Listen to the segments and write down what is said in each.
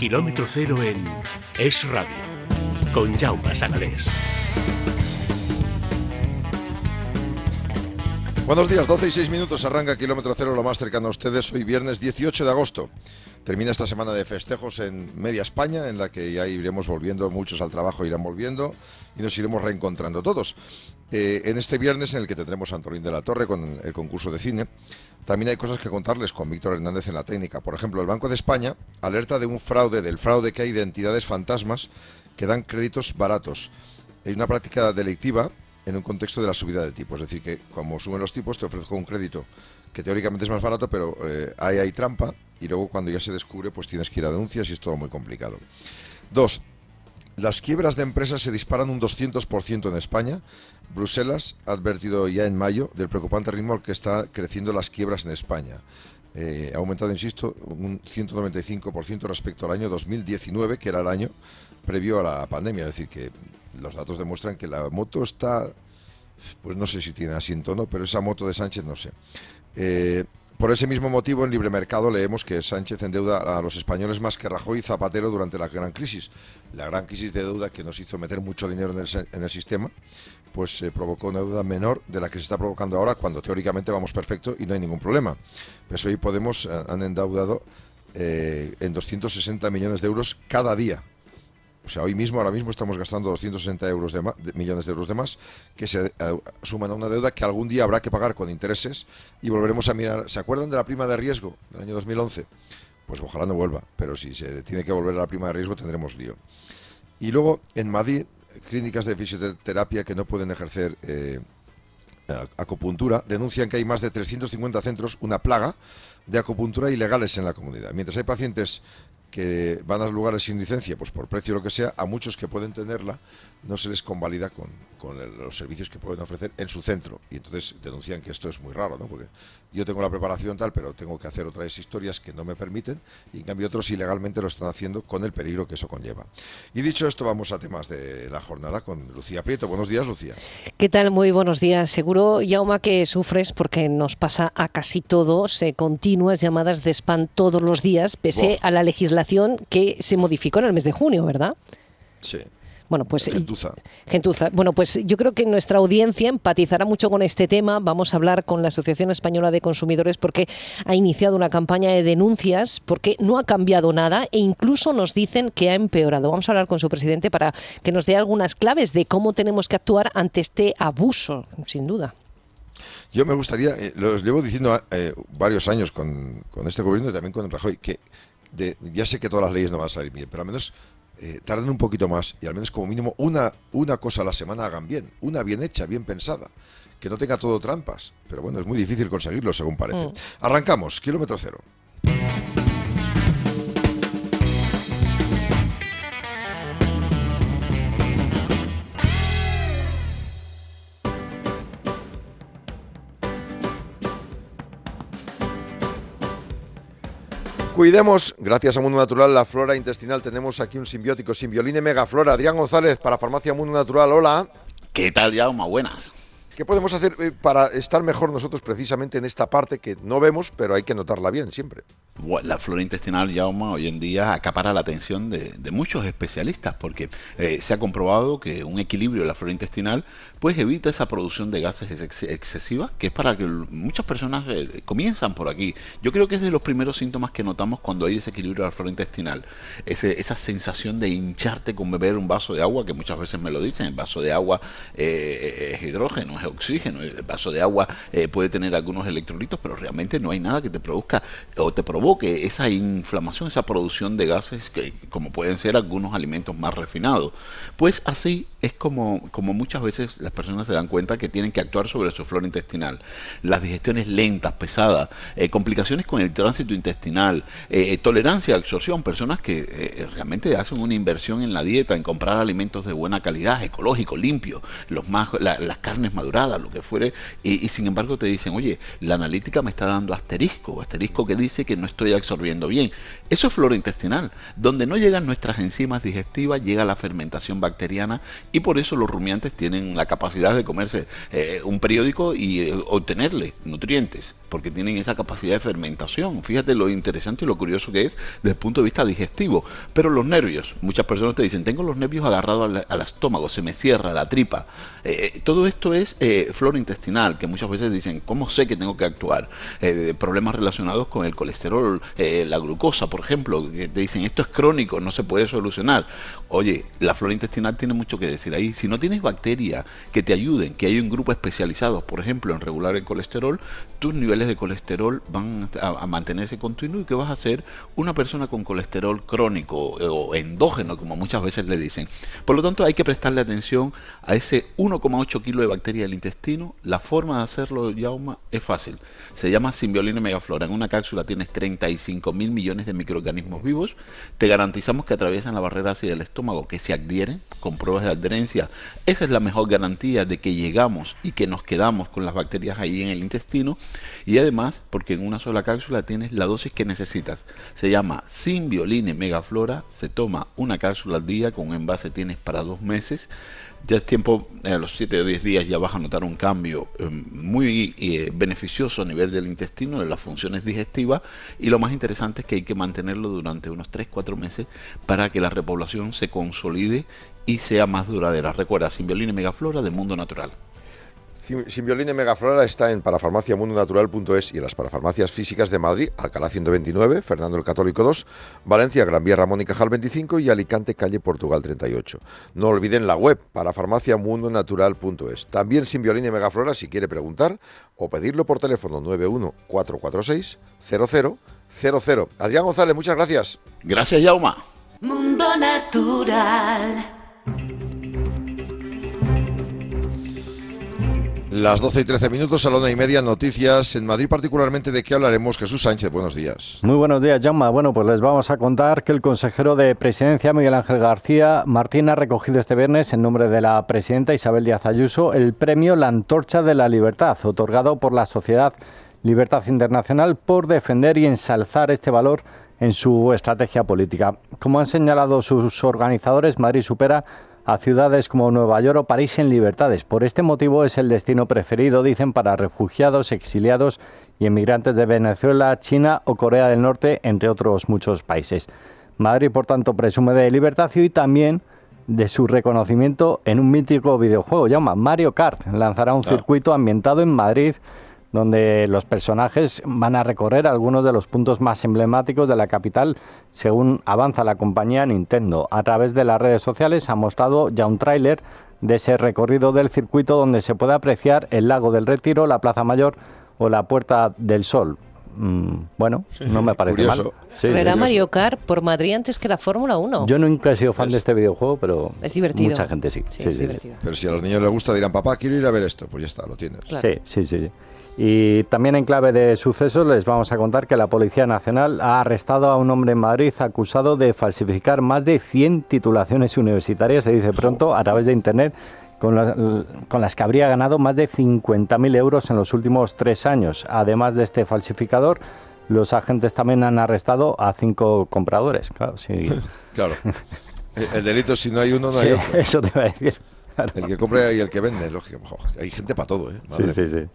Kilómetro cero en Es Radio, con Jaume Sanalés. Buenos días, 12 y 6 minutos, arranca Kilómetro Cero, lo más cercano a ustedes, hoy viernes 18 de agosto. Termina esta semana de festejos en media España, en la que ya iremos volviendo, muchos al trabajo irán volviendo y nos iremos reencontrando todos. Eh, en este viernes en el que tendremos a Antolín de la Torre con el concurso de cine, también hay cosas que contarles con Víctor Hernández en la técnica. Por ejemplo, el Banco de España alerta de un fraude, del fraude que hay de entidades fantasmas que dan créditos baratos. Hay una práctica delictiva en un contexto de la subida de tipo. Es decir, que como suben los tipos, te ofrezco un crédito que teóricamente es más barato, pero eh, ahí hay trampa y luego cuando ya se descubre, pues tienes que ir a denuncias y es todo muy complicado. Dos, las quiebras de empresas se disparan un 200% en España. Bruselas ha advertido ya en mayo del preocupante ritmo al que está creciendo las quiebras en España. Eh, ha aumentado, insisto, un 195% respecto al año 2019, que era el año previo a la pandemia. Es decir, que los datos demuestran que la moto está, pues no sé si tiene asiento o no, pero esa moto de Sánchez no sé. Eh, por ese mismo motivo, en Libre Mercado leemos que Sánchez endeuda a los españoles más que Rajoy y Zapatero durante la gran crisis. La gran crisis de deuda que nos hizo meter mucho dinero en el, sistema, pues se provocó una deuda menor de la que se está provocando ahora, cuando teóricamente vamos perfecto y no hay ningún problema. Pues hoy Podemos eh, han endeudado eh, en 260 millones de euros cada día o sea, hoy mismo, ahora mismo estamos gastando 260 euros de, millones de euros de más que se eh, suman a una deuda que algún día habrá que pagar con intereses y volveremos a mirar. ¿Se acuerdan de la prima de riesgo del año 2011? Pues ojalá no vuelva, pero si se tiene que volver a la prima de riesgo tendremos lío. Y luego, en Madrid, clínicas de fisioterapia que no pueden ejercer eh, acupuntura denuncian que hay más de 350 centros, una plaga de acupuntura ilegales en la comunidad. Mientras hay pacientes que van a lugares sin licencia, pues por precio o lo que sea, a muchos que pueden tenerla no se les convalida con, con los servicios que pueden ofrecer en su centro. Y entonces denuncian que esto es muy raro, ¿no? Porque yo tengo la preparación tal, pero tengo que hacer otras historias que no me permiten, y en cambio otros ilegalmente lo están haciendo con el peligro que eso conlleva. Y dicho esto, vamos a temas de la jornada con Lucía Prieto. Buenos días, Lucía. ¿Qué tal? Muy buenos días. Seguro, Yauma, que sufres porque nos pasa a casi todos continuas llamadas de spam todos los días, pese a la legislación que se modificó en el mes de junio, ¿verdad? Sí. Bueno, pues Gentuza. Gentuza. Bueno, pues yo creo que nuestra audiencia empatizará mucho con este tema. Vamos a hablar con la Asociación Española de Consumidores porque ha iniciado una campaña de denuncias porque no ha cambiado nada e incluso nos dicen que ha empeorado. Vamos a hablar con su presidente para que nos dé algunas claves de cómo tenemos que actuar ante este abuso, sin duda. Yo me gustaría, eh, lo llevo diciendo eh, varios años con, este gobierno y también con Rajoy, que ya sé que todas las leyes no van a salir bien, pero al menos eh, tarden un poquito más y al menos como mínimo una, una cosa a la semana hagan bien, una bien hecha, bien pensada, que no tenga todo trampas. Pero bueno, es muy difícil conseguirlo, según parece. Mm. Arrancamos, kilómetro cero. Cuidemos, gracias a Mundo Natural, la flora intestinal. Tenemos aquí un simbiótico, Simbioline Megaflora. Adrián González, para Farmacia Mundo Natural. Hola. ¿Qué tal, Jaume? Buenas. ¿Qué podemos hacer eh, para estar mejor nosotros precisamente en esta parte que no vemos, pero hay que notarla bien siempre? la flora intestinal, Yauma, hoy en día acapara la atención de, muchos especialistas porque eh, se ha comprobado que un equilibrio de la flora intestinal pues evita esa producción de gases excesiva, que es para que muchas personas eh, comienzan por aquí. Yo creo que es de los primeros síntomas que notamos cuando hay desequilibrio de la flora intestinal. esa sensación de hincharte con beber un vaso de agua, que muchas veces me lo dicen, el vaso de agua es hidrógeno, es oxígeno, el vaso de agua puede tener algunos electrolitos, pero realmente no hay nada que te produzca o te provoque que esa inflamación, esa producción de gases, que como pueden ser algunos alimentos más refinados. Pues así es como, como muchas veces las personas se dan cuenta que tienen que actuar sobre su flora intestinal. Las digestiones lentas, pesadas, eh, complicaciones con el tránsito intestinal, eh, tolerancia a absorción, personas que eh, realmente hacen una inversión en la dieta, en comprar alimentos de buena calidad, ecológicos, limpios, los más, las carnes maduradas, lo que fuere, y, y, sin embargo te dicen, oye, la analítica me está dando asterisco, asterisco que dice que no estoy absorbiendo bien. Eso es flora intestinal. Donde no llegan nuestras enzimas digestivas, llega la fermentación bacteriana y por eso los rumiantes tienen la capacidad de comerse eh, un periódico y eh, obtenerle nutrientes porque tienen esa capacidad de fermentación. Fíjate lo interesante y lo curioso que es desde el punto de vista digestivo. Pero los nervios, muchas personas te dicen, tengo los nervios agarrados al, estómago, se me cierra la tripa. Eh, eh, todo esto es eh, flora intestinal, que muchas veces dicen, ¿cómo sé que tengo que actuar? problemas relacionados con el colesterol, la glucosa, por ejemplo, que te dicen, esto es crónico, no se puede solucionar. Oye, la flora intestinal tiene mucho que decir ahí. Si no tienes bacterias que te ayuden, que hay un grupo especializado, por ejemplo, en regular el colesterol, tus niveles de colesterol van a, mantenerse continuos y que vas a ser una persona con colesterol crónico eh, o endógeno, como muchas veces le dicen. Por lo tanto, hay que prestarle atención a ese 1,8 kilo de bacteria del intestino. La forma de hacerlo, Yauma, es fácil. Se llama simbiolina megaflora. En una cápsula tienes 35 mil millones de microorganismos vivos. Te garantizamos que atraviesan la barrera ácida del estómago, que se adhieren con pruebas de adherencia. Esa es la mejor garantía de que llegamos y que nos quedamos con las bacterias ahí en el intestino. Y además, porque en una sola cápsula tienes la dosis que necesitas. Se llama Symbioline Megaflora. Se toma una cápsula al día. Con un envase tienes para dos meses ya es tiempo, a los 7 o 10 días ya vas a notar un cambio eh, muy eh, beneficioso a nivel del intestino, de las funciones digestivas, y lo más interesante es que hay que mantenerlo durante unos 3-4 meses para que la repoblación se consolide y sea más duradera. Recuerda, Simbiolina Megaflora de Mundo Natural. Simbioline Megaflora está en parafarmaciamundonatural.es y en las parafarmacias físicas de Madrid, Alcalá 129, Fernando el Católico 2, Valencia, Gran Vía Ramón y Cajal 25 y Alicante, calle Portugal 38. No olviden la web parafarmaciamundonatural.es. También Simbioline Megaflora si quiere preguntar o pedirlo por teléfono 91 446 0000. Adrián González, muchas gracias. Gracias, Yauma. Mundo Natural. Las 12 y 13 minutos, a la una y media, noticias en Madrid, particularmente de qué hablaremos. Jesús Sánchez, buenos días. Muy buenos días, Jaume. Bueno, pues les vamos a contar que el consejero de Presidencia, Miguel Ángel García Martín, ha recogido este viernes, en nombre de la presidenta Isabel Díaz Ayuso, el premio La Antorcha de la Libertad, otorgado por la Sociedad Libertad Internacional por defender y ensalzar este valor en su estrategia política. Como han señalado sus organizadores, Madrid supera a ciudades como Nueva York o París en libertades. Por este motivo es el destino preferido, dicen, para refugiados, exiliados y emigrantes de Venezuela, China o Corea del Norte, entre otros muchos países. Madrid, por tanto, presume de libertad y también de su reconocimiento en un mítico videojuego, llama Mario Kart. Lanzará un ah. circuito ambientado en Madrid donde los personajes van a recorrer algunos de los puntos más emblemáticos de la capital según avanza la compañía Nintendo. A través de las redes sociales ha mostrado ya un tráiler de ese recorrido del circuito donde se puede apreciar el lago del Retiro, la Plaza Mayor o la Puerta del Sol. Mm, bueno, no me parece mal. Sí, Mario Kart por Madrid antes que la Fórmula 1. Yo nunca he sido fan de este videojuego, pero es divertido. mucha gente sí. Pero si a los niños les gusta dirán, papá, quiero ir a ver esto, pues ya está, lo tienes. Sí, sí, sí. Y también en clave de sucesos les vamos a contar que la Policía Nacional ha arrestado a un hombre en Madrid acusado de falsificar más de 100 titulaciones universitarias, se dice pronto, a través de Internet, con, las que habría ganado más de 50.000 euros en los últimos tres años. Además de este falsificador, los agentes también han arrestado a cinco compradores. Claro, sí. claro. El delito, si no hay uno, no hay otro. Eso te iba a decir. El que compra y el que vende, lógico. Hay gente para todo, ¿eh? sí, sí, sí.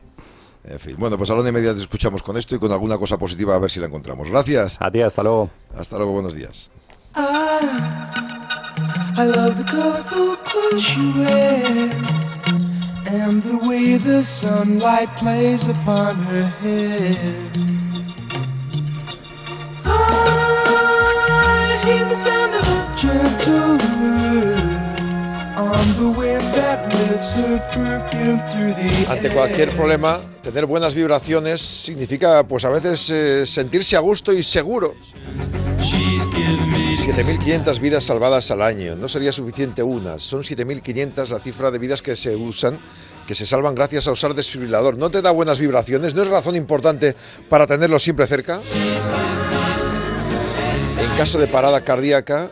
En fin, bueno, pues a la una y media te escuchamos con esto y con alguna cosa positiva a ver si la encontramos. Gracias. A ti, hasta luego. Hasta luego, buenos días. I love the colorful clothes you wear and the way the sunlight plays upon her hair. I hear the sound of a gentle word. Ante cualquier problema, tener buenas vibraciones significa, pues a veces, eh, sentirse a gusto y seguro. 7.500 vidas salvadas al año. No sería suficiente una. Son 7.500 la cifra de vidas que se usan, que se salvan gracias a usar desfibrilador. ¿No te da buenas vibraciones? ¿No es razón importante para tenerlo siempre cerca? En caso de parada cardíaca,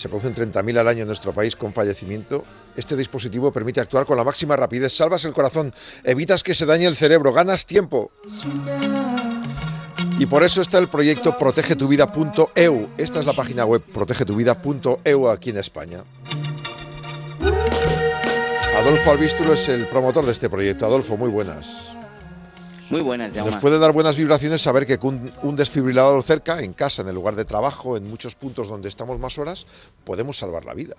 se producen 30.000 al año en nuestro país con fallecimiento. Este dispositivo permite actuar con la máxima rapidez. Salvas el corazón, evitas que se dañe el cerebro, ganas tiempo. Y por eso está el proyecto protegetuvida.eu. Esta es la página web protegetuvida.eu aquí en España. Adolfo Albístulo es el promotor de este proyecto. Adolfo, muy buenas. Muy buenas, Jaume. Nos puede dar buenas vibraciones saber que con un desfibrilador cerca, en casa, en el lugar de trabajo, en muchos puntos donde estamos más horas, podemos salvar la vida.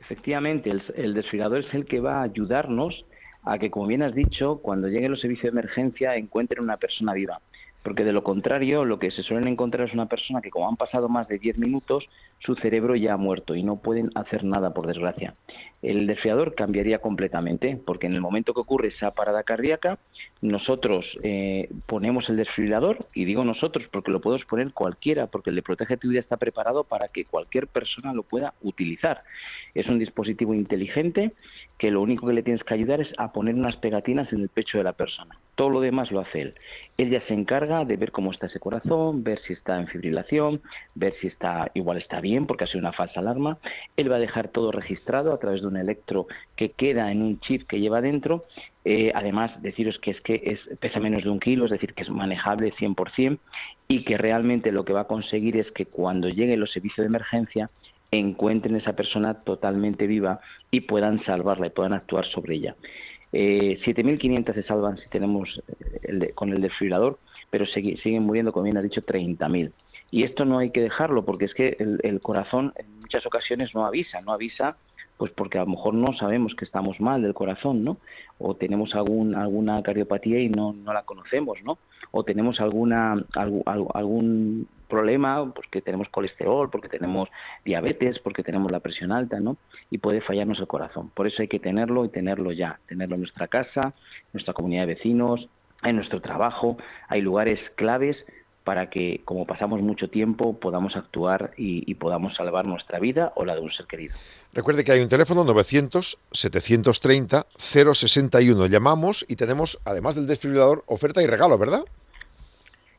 Efectivamente, el, el desfibrilador es el que va a ayudarnos a que, como bien has dicho, cuando lleguen los servicios de emergencia encuentren una persona viva. Porque de lo contrario, lo que se suelen encontrar es una persona que, como han pasado más de 10 minutos, su cerebro ya ha muerto y no pueden hacer nada, por desgracia. El desfibrilador cambiaría completamente, porque en el momento que ocurre esa parada cardíaca, nosotros eh, ponemos el desfibrilador, y digo nosotros porque lo podemos poner cualquiera, porque el de Protege tu Vida está preparado para que cualquier persona lo pueda utilizar. Es un dispositivo inteligente que lo único que le tienes que ayudar es a poner unas pegatinas en el pecho de la persona. Todo lo demás lo hace él. Él ya se encarga de ver cómo está ese corazón, ver si está en fibrilación, ver si está igual está bien porque ha sido una falsa alarma. Él va a dejar todo registrado a través de un electro que queda en un chip que lleva dentro. Eh, además, deciros que es que es, pesa menos de un kilo, es decir, que es manejable 100% y que realmente lo que va a conseguir es que cuando lleguen los servicios de emergencia encuentren esa persona totalmente viva y puedan salvarla y puedan actuar sobre ella. Eh, 7.500 se salvan si tenemos eh, el con el desfibrilador, pero siguen muriendo, como bien ha dicho, 30.000. Y esto no hay que dejarlo porque es que el, el, corazón en muchas ocasiones no avisa, no avisa pues porque a lo mejor no sabemos que estamos mal del corazón, ¿no? O tenemos algún, alguna cardiopatía y no, no la conocemos, ¿no? O tenemos alguna, algún, problema, porque tenemos colesterol, porque tenemos diabetes, porque tenemos la presión alta, ¿no? Y puede fallarnos el corazón. Por eso hay que tenerlo y tenerlo ya, tenerlo en nuestra casa, en nuestra comunidad de vecinos, en nuestro trabajo. Hay lugares claves para que, como pasamos mucho tiempo, podamos actuar y, y, podamos salvar nuestra vida o la de un ser querido. Recuerde que hay un teléfono 900-730-061. Llamamos y tenemos, además del desfibrilador, oferta y regalo, ¿verdad?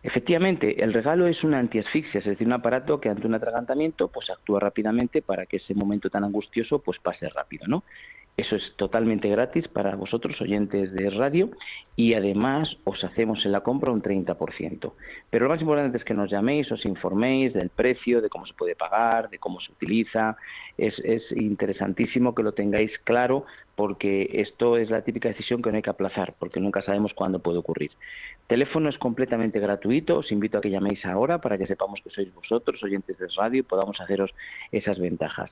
Efectivamente, el regalo es una antiasfixia, es decir, un aparato que ante un atragantamiento pues actúa rápidamente para que ese momento tan angustioso pues pase rápido, ¿no? Eso es totalmente gratis para vosotros, oyentes de radio, y además os hacemos en la compra un 30%. Pero lo más importante es que nos llaméis, os informéis del precio, de cómo se puede pagar, de cómo se utiliza. Es, es interesantísimo que lo tengáis claro porque esto es la típica decisión que no hay que aplazar, porque nunca sabemos cuándo puede ocurrir. Teléfono es completamente gratuito, os invito a que llaméis ahora para que sepamos que sois vosotros, oyentes de radio, y podamos haceros esas ventajas.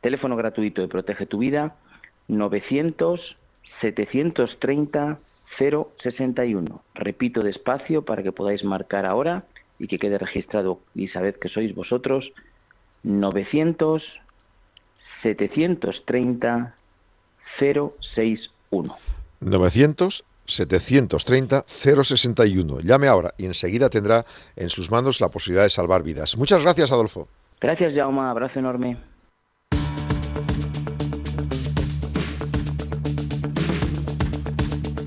Teléfono gratuito de Protege tu Vida, 900 730 061. Repito despacio para que podáis marcar ahora y que quede registrado y sabed que sois vosotros. 900 730 061. 900 730 061. Llame ahora y enseguida tendrá en sus manos la posibilidad de salvar vidas. Muchas gracias, Adolfo. Gracias, Jaume. Abrazo enorme.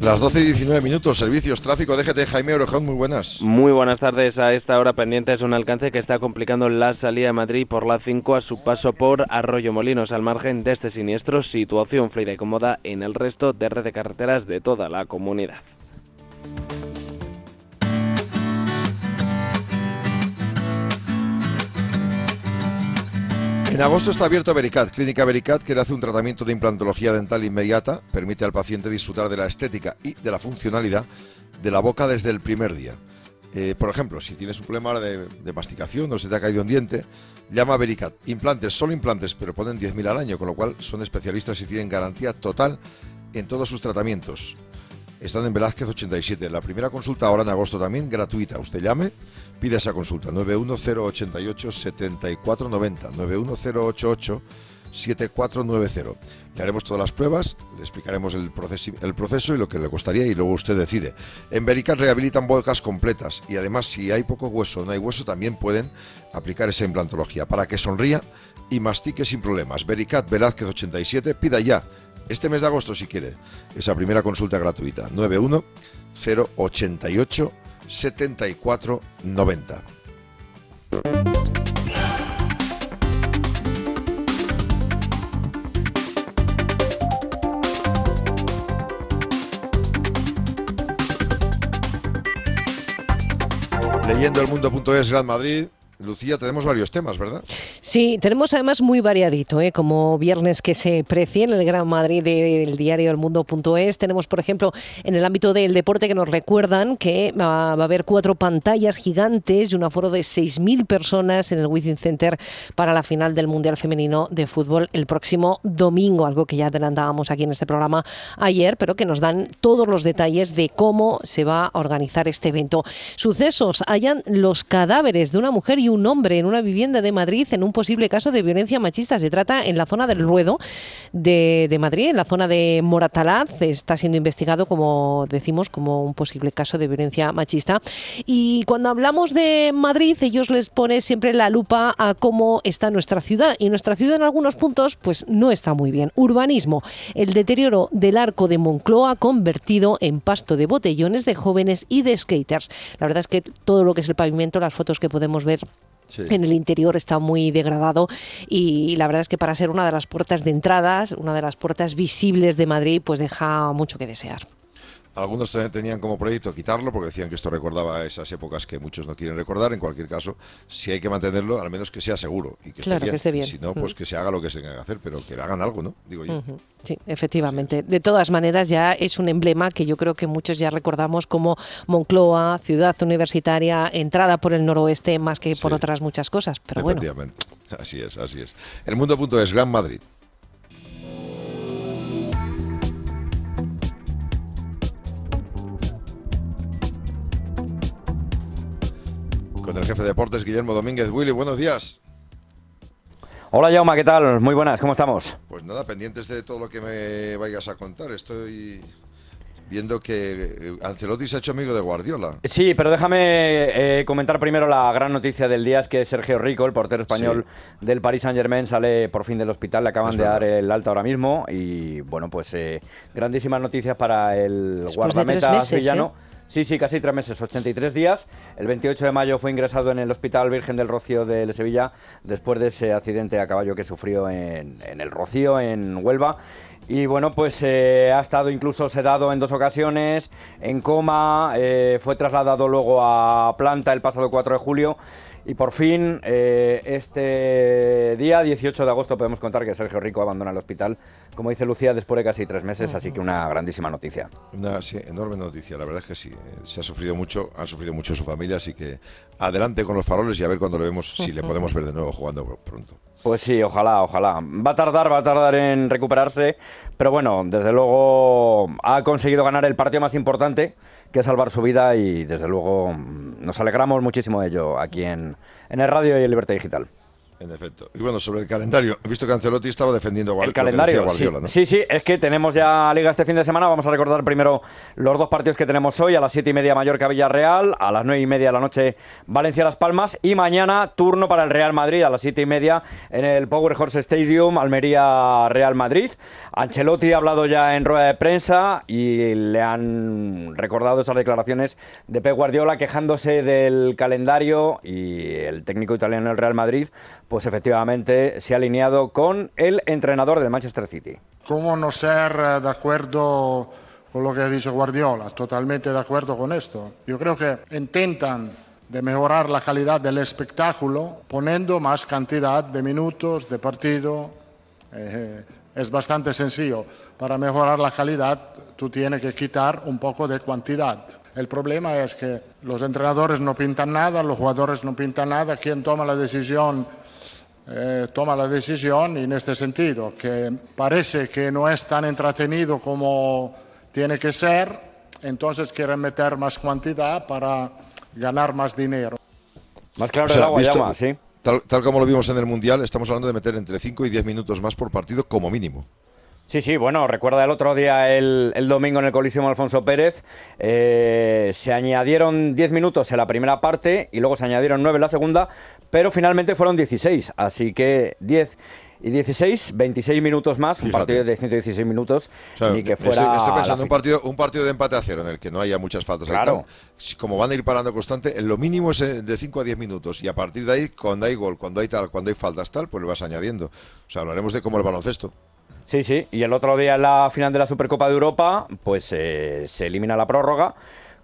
Las 12 y 19 minutos, servicios, tráfico, déjate, Jaime Orejón, muy buenas. Muy buenas tardes. A esta hora pendiente es un alcance que está complicando la salida de Madrid por la 5 a su paso por Arroyo Molinos. Al margen de este siniestro, situación fluida y cómoda en el resto de red de carreteras de toda la comunidad. En agosto está abierto Vericat, Clínica Vericat, que le hace un tratamiento de implantología dental inmediata, permite al paciente disfrutar de la estética y de la funcionalidad de la boca desde el primer día. Eh, por ejemplo, si tienes un problema de, masticación o se te ha caído un diente, llama a Vericat. Implantes, solo implantes, pero ponen 10.000 al año, con lo cual son especialistas y tienen garantía total en todos sus tratamientos. Están en Velázquez 87. La primera consulta ahora en agosto también, gratuita. Usted llame, pide esa consulta. 91088-7490. 7490. Le haremos todas las pruebas, le explicaremos el proceso, el proceso y lo que le costaría y luego usted decide. En Vericat rehabilitan bocas completas y además si hay poco hueso o no hay hueso también pueden aplicar esa implantología para que sonría y mastique sin problemas. Vericat Velázquez 87, pida ya este mes de agosto si quiere esa primera consulta gratuita 91 088 74 90. Leyendo el mundo.es Gran Madrid, Lucía, tenemos varios temas, ¿verdad? Sí, tenemos además muy variadito, ¿eh? como viernes que se precie en el Gran Madrid del diario El Mundo.es. Tenemos, por ejemplo, en el ámbito del deporte que nos recuerdan que va, a haber cuatro pantallas gigantes y un aforo de 6.000 personas en el Within Center para la final del Mundial Femenino de Fútbol el próximo domingo, algo que ya adelantábamos aquí en este programa ayer, pero que nos dan todos los detalles de cómo se va a organizar este evento. Sucesos, hayan los cadáveres de una mujer y un hombre en una vivienda de Madrid en un posible caso de violencia machista. Se trata en la zona del Ruedo de, Madrid, en la zona de Moratalaz. Está siendo investigado, como decimos, como un posible caso de violencia machista. Y cuando hablamos de Madrid, ellos les ponen siempre la lupa a cómo está nuestra ciudad. Y nuestra ciudad en algunos puntos, pues no está muy bien. Urbanismo. El deterioro del arco de Moncloa convertido en pasto de botellones de jóvenes y de skaters. La verdad es que todo lo que es el pavimento, las fotos que podemos ver en el interior está muy degradado y la verdad es que para ser una de las puertas de entradas, una de las puertas visibles de Madrid, pues deja mucho que desear. Algunos tenían como proyecto quitarlo porque decían que esto recordaba esas épocas que muchos no quieren recordar. En cualquier caso, si hay que mantenerlo, al menos que sea seguro y que, esté, bien. si no, pues que se haga lo que se tenga que hacer, pero que hagan algo, ¿no? Digo yo. Sí, efectivamente. De todas maneras, ya es un emblema que yo creo que muchos ya recordamos como Moncloa, ciudad universitaria, entrada por el noroeste, más que por otras muchas cosas. Pero efectivamente. Así es, así es. El mundo es Gran Madrid. Con el jefe de deportes Guillermo Domínguez. Willy, buenos días. Hola Jauma, ¿qué tal? Muy buenas, ¿cómo estamos? Pues nada, pendientes de todo lo que me vayas a contar. Estoy viendo que eh, Ancelotti se ha hecho amigo de Guardiola. Sí, pero déjame eh, comentar primero la gran noticia del día, es que Sergio Rico, el portero español del Paris Saint Germain, sale por fin del hospital, le acaban de dar el alta ahora mismo y bueno, pues eh, grandísimas noticias para el guardameta sevillano. Sí, sí, casi tres meses, 83 días. El 28 de mayo fue ingresado en el Hospital Virgen del Rocío de Sevilla después de ese accidente a caballo que sufrió en, el Rocío, en Huelva. Y bueno, pues eh, ha estado incluso sedado en dos ocasiones, en coma, eh, fue trasladado luego a planta el pasado 4 de julio y por fin, eh, este día 18 de agosto podemos contar que Sergio Rico abandona el hospital, como dice Lucía, después de casi tres meses, así que una grandísima noticia. Una enorme noticia, la verdad es que sí. Eh, se ha sufrido mucho, han sufrido mucho su familia, así que adelante con los faroles y a ver cuando lo vemos, si le podemos ver de nuevo jugando pronto. Pues sí, ojalá, ojalá. Va a tardar, va a tardar en recuperarse, pero bueno, desde luego ha conseguido ganar el partido más importante que salvar su vida y desde luego nos alegramos muchísimo de ello aquí en, en el radio y en Libertad Digital. En efecto. Y bueno, sobre el calendario, he visto que Ancelotti estaba defendiendo Guardiola. El calendario, Guardiola, sí, sí, sí, es que tenemos ya Liga este fin de semana. Vamos a recordar primero los dos partidos que tenemos hoy. A las siete y media Mallorca-Villarreal, a las nueve y media de la noche Valencia-Las Palmas y mañana turno para el Real Madrid a las siete y media en el Power Horse Stadium, Almería-Real Madrid. Ancelotti ha hablado ya en rueda de prensa y le han recordado esas declaraciones de Pep Guardiola quejándose del calendario y el técnico italiano del Real Madrid pues efectivamente se ha alineado con el entrenador del Manchester City. ¿Cómo no ser eh, de acuerdo con lo que ha dicho Guardiola? Totalmente de acuerdo con esto. Yo creo que intentan de mejorar la calidad del espectáculo poniendo más cantidad de minutos de partido. Eh, es bastante sencillo. Para mejorar la calidad tú tienes que quitar un poco de cantidad. El problema es que los entrenadores no pintan nada, los jugadores no pintan nada. Quien toma la decisión eh, toma la decisión en este sentido, que parece que no es tan entretenido como tiene que ser, entonces quieren meter más cantidad para ganar más dinero. Más claro el agua llama, sí. Tal, como lo vimos en el Mundial, estamos hablando de meter entre 5 y 10 minutos más por partido como mínimo. Sí, sí, bueno, recuerda el otro día, el, el domingo en el Coliseo Alfonso Pérez, eh, se añadieron 10 minutos en la primera parte y luego se añadieron 9 en la segunda, pero finalmente fueron 16, así que 10 y 16, 26 minutos más, un Fíjate. partido de 116 minutos, O sea, ni que estoy- fuera... Estoy, la pensando un partido, un partido de empate a cero en el que no haya muchas faltas. Claro. tal. Como van a ir parando constante, en lo mínimo es eh, de 5 a 10 minutos. Y a partir de ahí, cuando hay gol, cuando hay tal, cuando hay faltas tal, pues le vas añadiendo. O sea, hablaremos de como el baloncesto. Sí, sí, y el otro día en la final de la Supercopa de Europa, pues eh, se elimina la prórroga.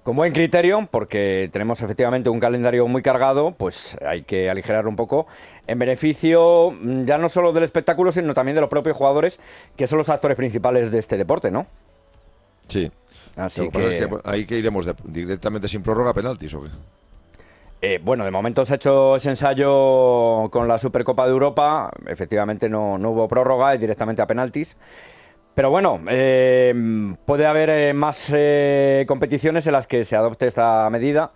Con buen criterio, porque tenemos efectivamente un calendario muy cargado, pues hay que aligerarlo un poco, en beneficio mm, ya no solo del espectáculo, sino también de los propios jugadores, que son los actores principales de este deporte, ¿no? Sí. Así que es que ahí que iremos de- directamente sin prórroga a penaltis, ¿o qué? Eh, bueno, de momento se ha hecho ese ensayo con la Supercopa de Europa. Efectivamente no, no hubo prórroga, es directamente a penaltis. Pero bueno, eh, puede haber eh, más eh, competiciones en las que se adopte esta medida.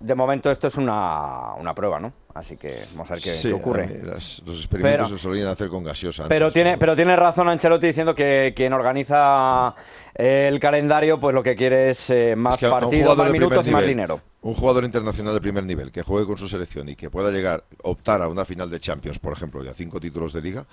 De momento esto es una, una prueba, ¿no? Así que vamos a ver qué, Sí, qué ocurre. las- los experimentos Pero- se solían hacer con gaseosa. Pero tiene, ¿no? pero tiene razón Ancelotti diciendo que quien organiza el calendario, pues lo que quiere es eh, más Es que partidos, más minutos y más dinero. Un jugador internacional de primer nivel que juegue con su selección y que pueda llegar, optar a una final de Champions, por ejemplo, y a cinco títulos de liga,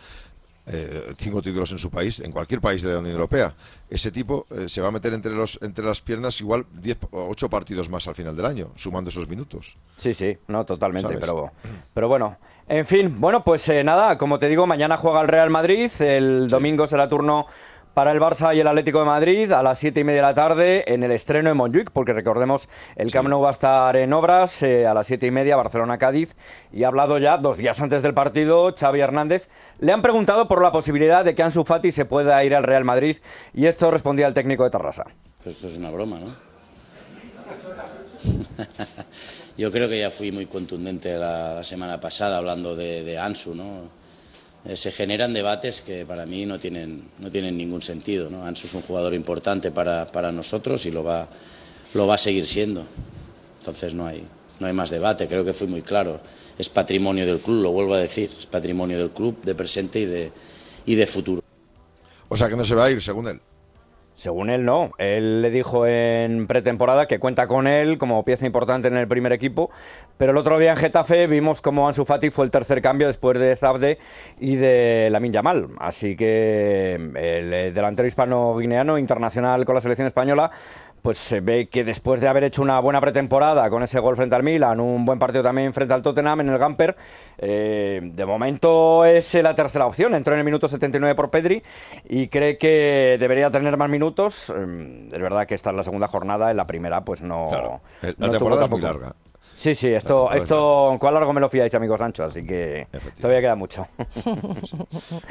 eh, cinco títulos en su país, en cualquier país de la Unión Europea, ese tipo eh, se va a meter entre, los, entre las piernas igual 10 o 8 partidos más al final del año, sumando esos minutos. Sí, sí, no, totalmente, ¿Sabes? pero, pero bueno. En fin, bueno, pues eh, nada, como te digo, mañana juega el Real Madrid, el domingo será turno para el Barça y el Atlético de Madrid a las siete y media de la tarde en el estreno en Montjuic, porque recordemos, el Camp Nou va a estar en obras eh, a las siete y media, Barcelona-Cádiz, y ha hablado ya dos días antes del partido Xavi Hernández. Le han preguntado por la posibilidad de que Ansu Fati se pueda ir al Real Madrid, y esto respondía el técnico de Tarrasa. Pues esto es una broma, ¿no? Yo creo que ya fui muy contundente la, la semana pasada hablando de, de Ansu, ¿no? Eh, se generan debates que para mí no tienen, no tienen ningún sentido, ¿no? Ansu es un jugador importante para, para nosotros y lo va, lo va a seguir siendo. Entonces no hay, no hay más debate, creo que fui muy claro. Es patrimonio del club, lo vuelvo a decir, es patrimonio del club de presente y de, y de futuro. O sea que no se va a ir, según él. Según él, no. Él le dijo en pretemporada que cuenta con él como pieza importante en el primer equipo, pero el otro día en Getafe vimos como Ansu Fati fue el tercer cambio después de Zabde y de Lamin Yamal. Así que el eh, delantero hispano-guineano, internacional con la selección española, pues se ve que después de haber hecho una buena pretemporada con ese gol frente al Milan, un buen partido también frente al Tottenham en el Gamper, eh, de momento es la tercera opción. Entró en el minuto 79 por Pedri y cree que debería tener más minutos. Eh, Es verdad que esta es la segunda jornada, en la primera pues no... Claro, la no temporada es muy larga. Sí, sí, esto, esto, ¿cuál largo me lo fiáis, amigo Sancho? Así que todavía queda mucho.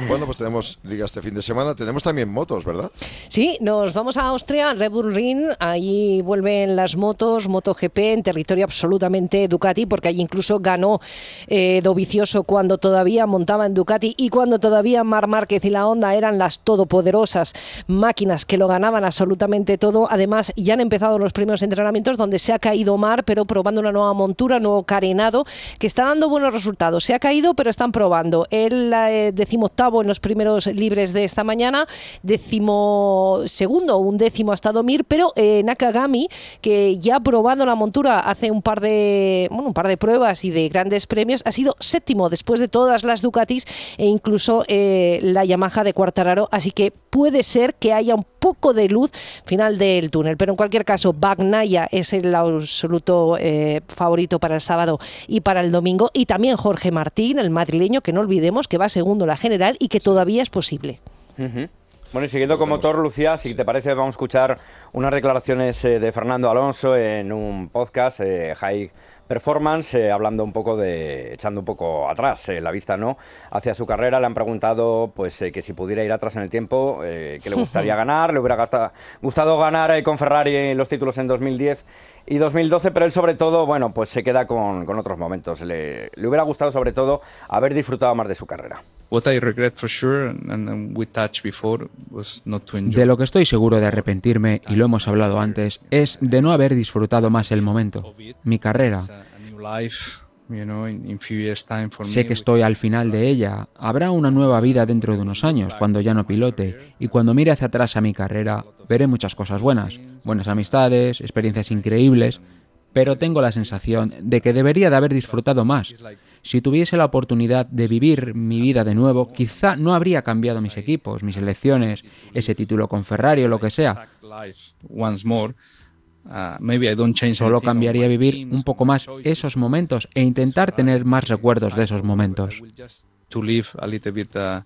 Bueno, pues tenemos liga este fin de semana. Tenemos también motos, ¿verdad? Sí, nos vamos a Austria, Red Bull Ring, ahí vuelven las motos, MotoGP en territorio absolutamente Ducati, porque allí incluso ganó eh, Dovicioso cuando todavía montaba en Ducati y cuando todavía Mar Márquez y la Honda eran las todopoderosas máquinas que lo ganaban absolutamente todo. Además, ya han empezado los primeros entrenamientos donde se ha caído Mar, pero probando una nueva montura, nuevo carenado, que está dando buenos resultados. Se ha caído, pero están probando. El eh, decimoctavo en los primeros libres de esta mañana, décimo segundo, un décimo ha estado Mir, pero eh, Nakagami, que ya ha probado la montura hace un par de bueno, un par de pruebas y de grandes premios, ha sido séptimo después de todas las Ducatis e incluso eh, la Yamaha de Quartararo, así que puede ser que haya un poco de luz final del túnel, pero en cualquier caso Bagnaya es el absoluto eh, favorito para el sábado y para el domingo. Y también Jorge Martín, el madrileño, que no olvidemos que va segundo en la general y que todavía es posible. Bueno, y siguiendo con motor, Lucía, si te parece, vamos a escuchar unas declaraciones eh, de Fernando Alonso en un podcast, eh, High Performance, eh, hablando un poco de, echando un poco atrás, eh, la vista no, hacia su carrera. Le han preguntado, pues, eh, que si pudiera ir atrás en el tiempo, eh, que le gustaría ganar, le hubiera gustado ganar eh, con Ferrari los títulos en 2010 y 2012, pero él sobre todo, bueno, pues se queda con, con otros momentos. Le, le hubiera gustado sobre todo haber disfrutado más de su carrera. De lo que estoy seguro de arrepentirme, y lo hemos hablado antes, es de no haber disfrutado más el momento, mi carrera. You know, in, in few years time for Sé me. que estoy al final de ella. Habrá una nueva vida dentro de unos años, cuando ya no pilote. Y cuando mire hacia atrás a mi carrera, veré muchas cosas buenas. Buenas amistades, experiencias increíbles. Pero tengo la sensación de que debería de haber disfrutado más. Si tuviese la oportunidad de vivir mi vida de nuevo, quizá no habría cambiado mis equipos, mis elecciones, ese título con Ferrari o lo que sea. Uh, maybe I don't change Solo cambiaría vivir un poco más esos momentos e intentar tener más recuerdos de esos momentos. to live a little bit uh,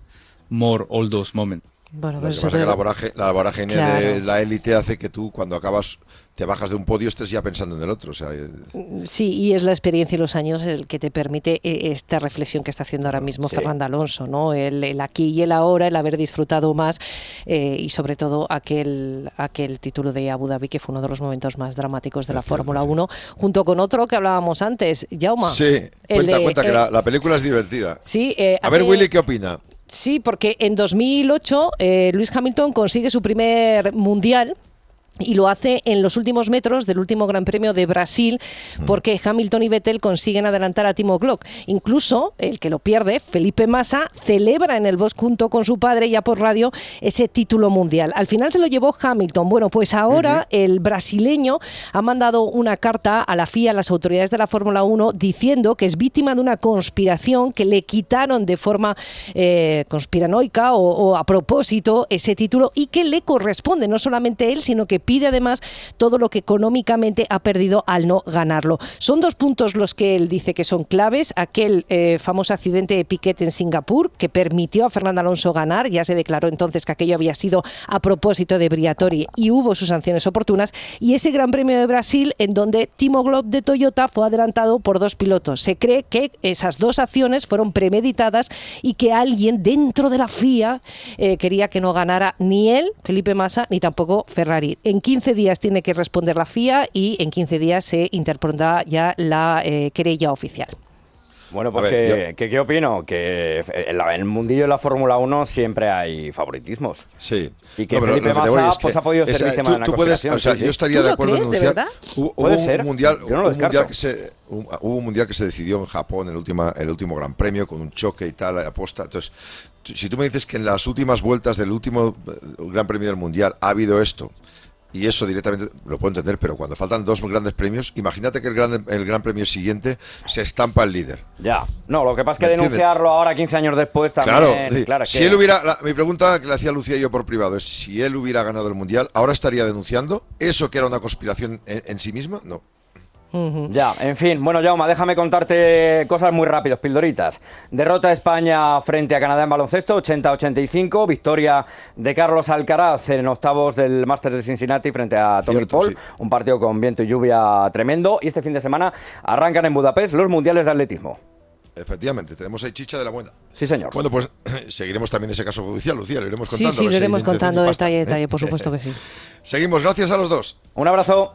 more all those moments. Bueno, Lo pues que eso pasa es que te- la la vorágine Claro. de la élite hace que tú, cuando acabas, te bajas de un podio, estés ya pensando en el otro. O sea, eh, Sí, y es la experiencia y los años el que te permite eh, esta reflexión que está haciendo ahora mismo Sí. Fernando Alonso, ¿no? El, el aquí y el ahora, el haber disfrutado más eh, y sobre todo aquel, aquel título de Abu Dhabi que fue uno de los momentos más dramáticos de la Fórmula 1, junto con otro que hablábamos antes, Jauma. sí, cuenta, de- cuenta que eh, la, la película es divertida. Sí, eh, A ver, Willy, ¿qué opina? Sí, porque en 2008 eh, Luis Hamilton consigue su primer mundial. Y lo hace en los últimos metros del último Gran Premio de Brasil, porque Hamilton y Vettel consiguen adelantar a Timo Glock. Incluso el que lo pierde, Felipe Massa, celebra en el bosque junto con su padre ya por radio ese título mundial. Al final se lo llevó Hamilton. Bueno, pues ahora el brasileño ha mandado una carta a la FIA, a las autoridades de la Fórmula 1, diciendo que es víctima de una conspiración que le quitaron de forma eh, conspiranoica o, o a propósito ese título y que le corresponde, no solamente él, sino que pide además todo lo que económicamente ha perdido al no ganarlo. Son dos puntos los que él dice que son claves. Aquel eh, famoso accidente de Piquet en Singapur que permitió a Fernando Alonso ganar, ya se declaró entonces que aquello había sido a propósito de Briatore y hubo sus sanciones oportunas. Y ese Gran Premio de Brasil en donde Timo Glock de Toyota fue adelantado por dos pilotos. Se cree que esas dos acciones fueron premeditadas y que alguien dentro de la FIA eh, quería que no ganara ni él, Felipe Massa, ni tampoco Ferrari. 15 días tiene que responder la FIA y en 15 días se interpondrá ya la eh, querella oficial. Bueno, pues ver, ¿qué, opino? Que en, la- en el mundillo de la Fórmula 1 siempre hay favoritismos. Sí. Y que No, pero Felipe que Massa es que pues, ha podido ser esa- víctima tú- de una tú puedes- o sea, sí, sí. yo estaría ¿Tú de acuerdo en crees, de denunciar. verdad? Hubo, Puede un ser. mundial, Yo no lo un mundial que se un- hubo un mundial que se decidió en Japón, el última, el último Gran Premio con un choque y tal aposta. Entonces, si tú me dices que en las últimas vueltas del último eh, Gran Premio del mundial ha habido esto. Y eso directamente lo puedo entender, pero cuando faltan dos grandes premios, imagínate que el gran, el gran premio siguiente se estampa el líder. Ya. No, lo que pasa es que denunciarlo ahora 15 años después también... Claro, sí. claro si que- él hubiera, la- mi pregunta que le hacía Lucía y yo por privado es si él hubiera ganado el mundial, ahora estaría denunciando eso que era una conspiración en, en sí misma, no. Ya, en fin. Bueno, Jauma, déjame contarte cosas muy rápidas, pildoritas. Derrota de España frente a Canadá en baloncesto, 80-85. Victoria de Carlos Alcaraz en octavos del Masters de Cincinnati frente a Tommy Cierto, Paul. sí. Un partido con viento y lluvia tremendo. Y este fin de semana arrancan en Budapest los Mundiales de Atletismo. Efectivamente, tenemos ahí chicha de la buena. Sí, señor. Bueno, pues seguiremos también ese caso judicial, Lucía, lo iremos Sí, contando. a sí, ver lo iremos contando detalle a ¿eh? detalle, por supuesto que sí. Seguimos, gracias a los dos. Un abrazo.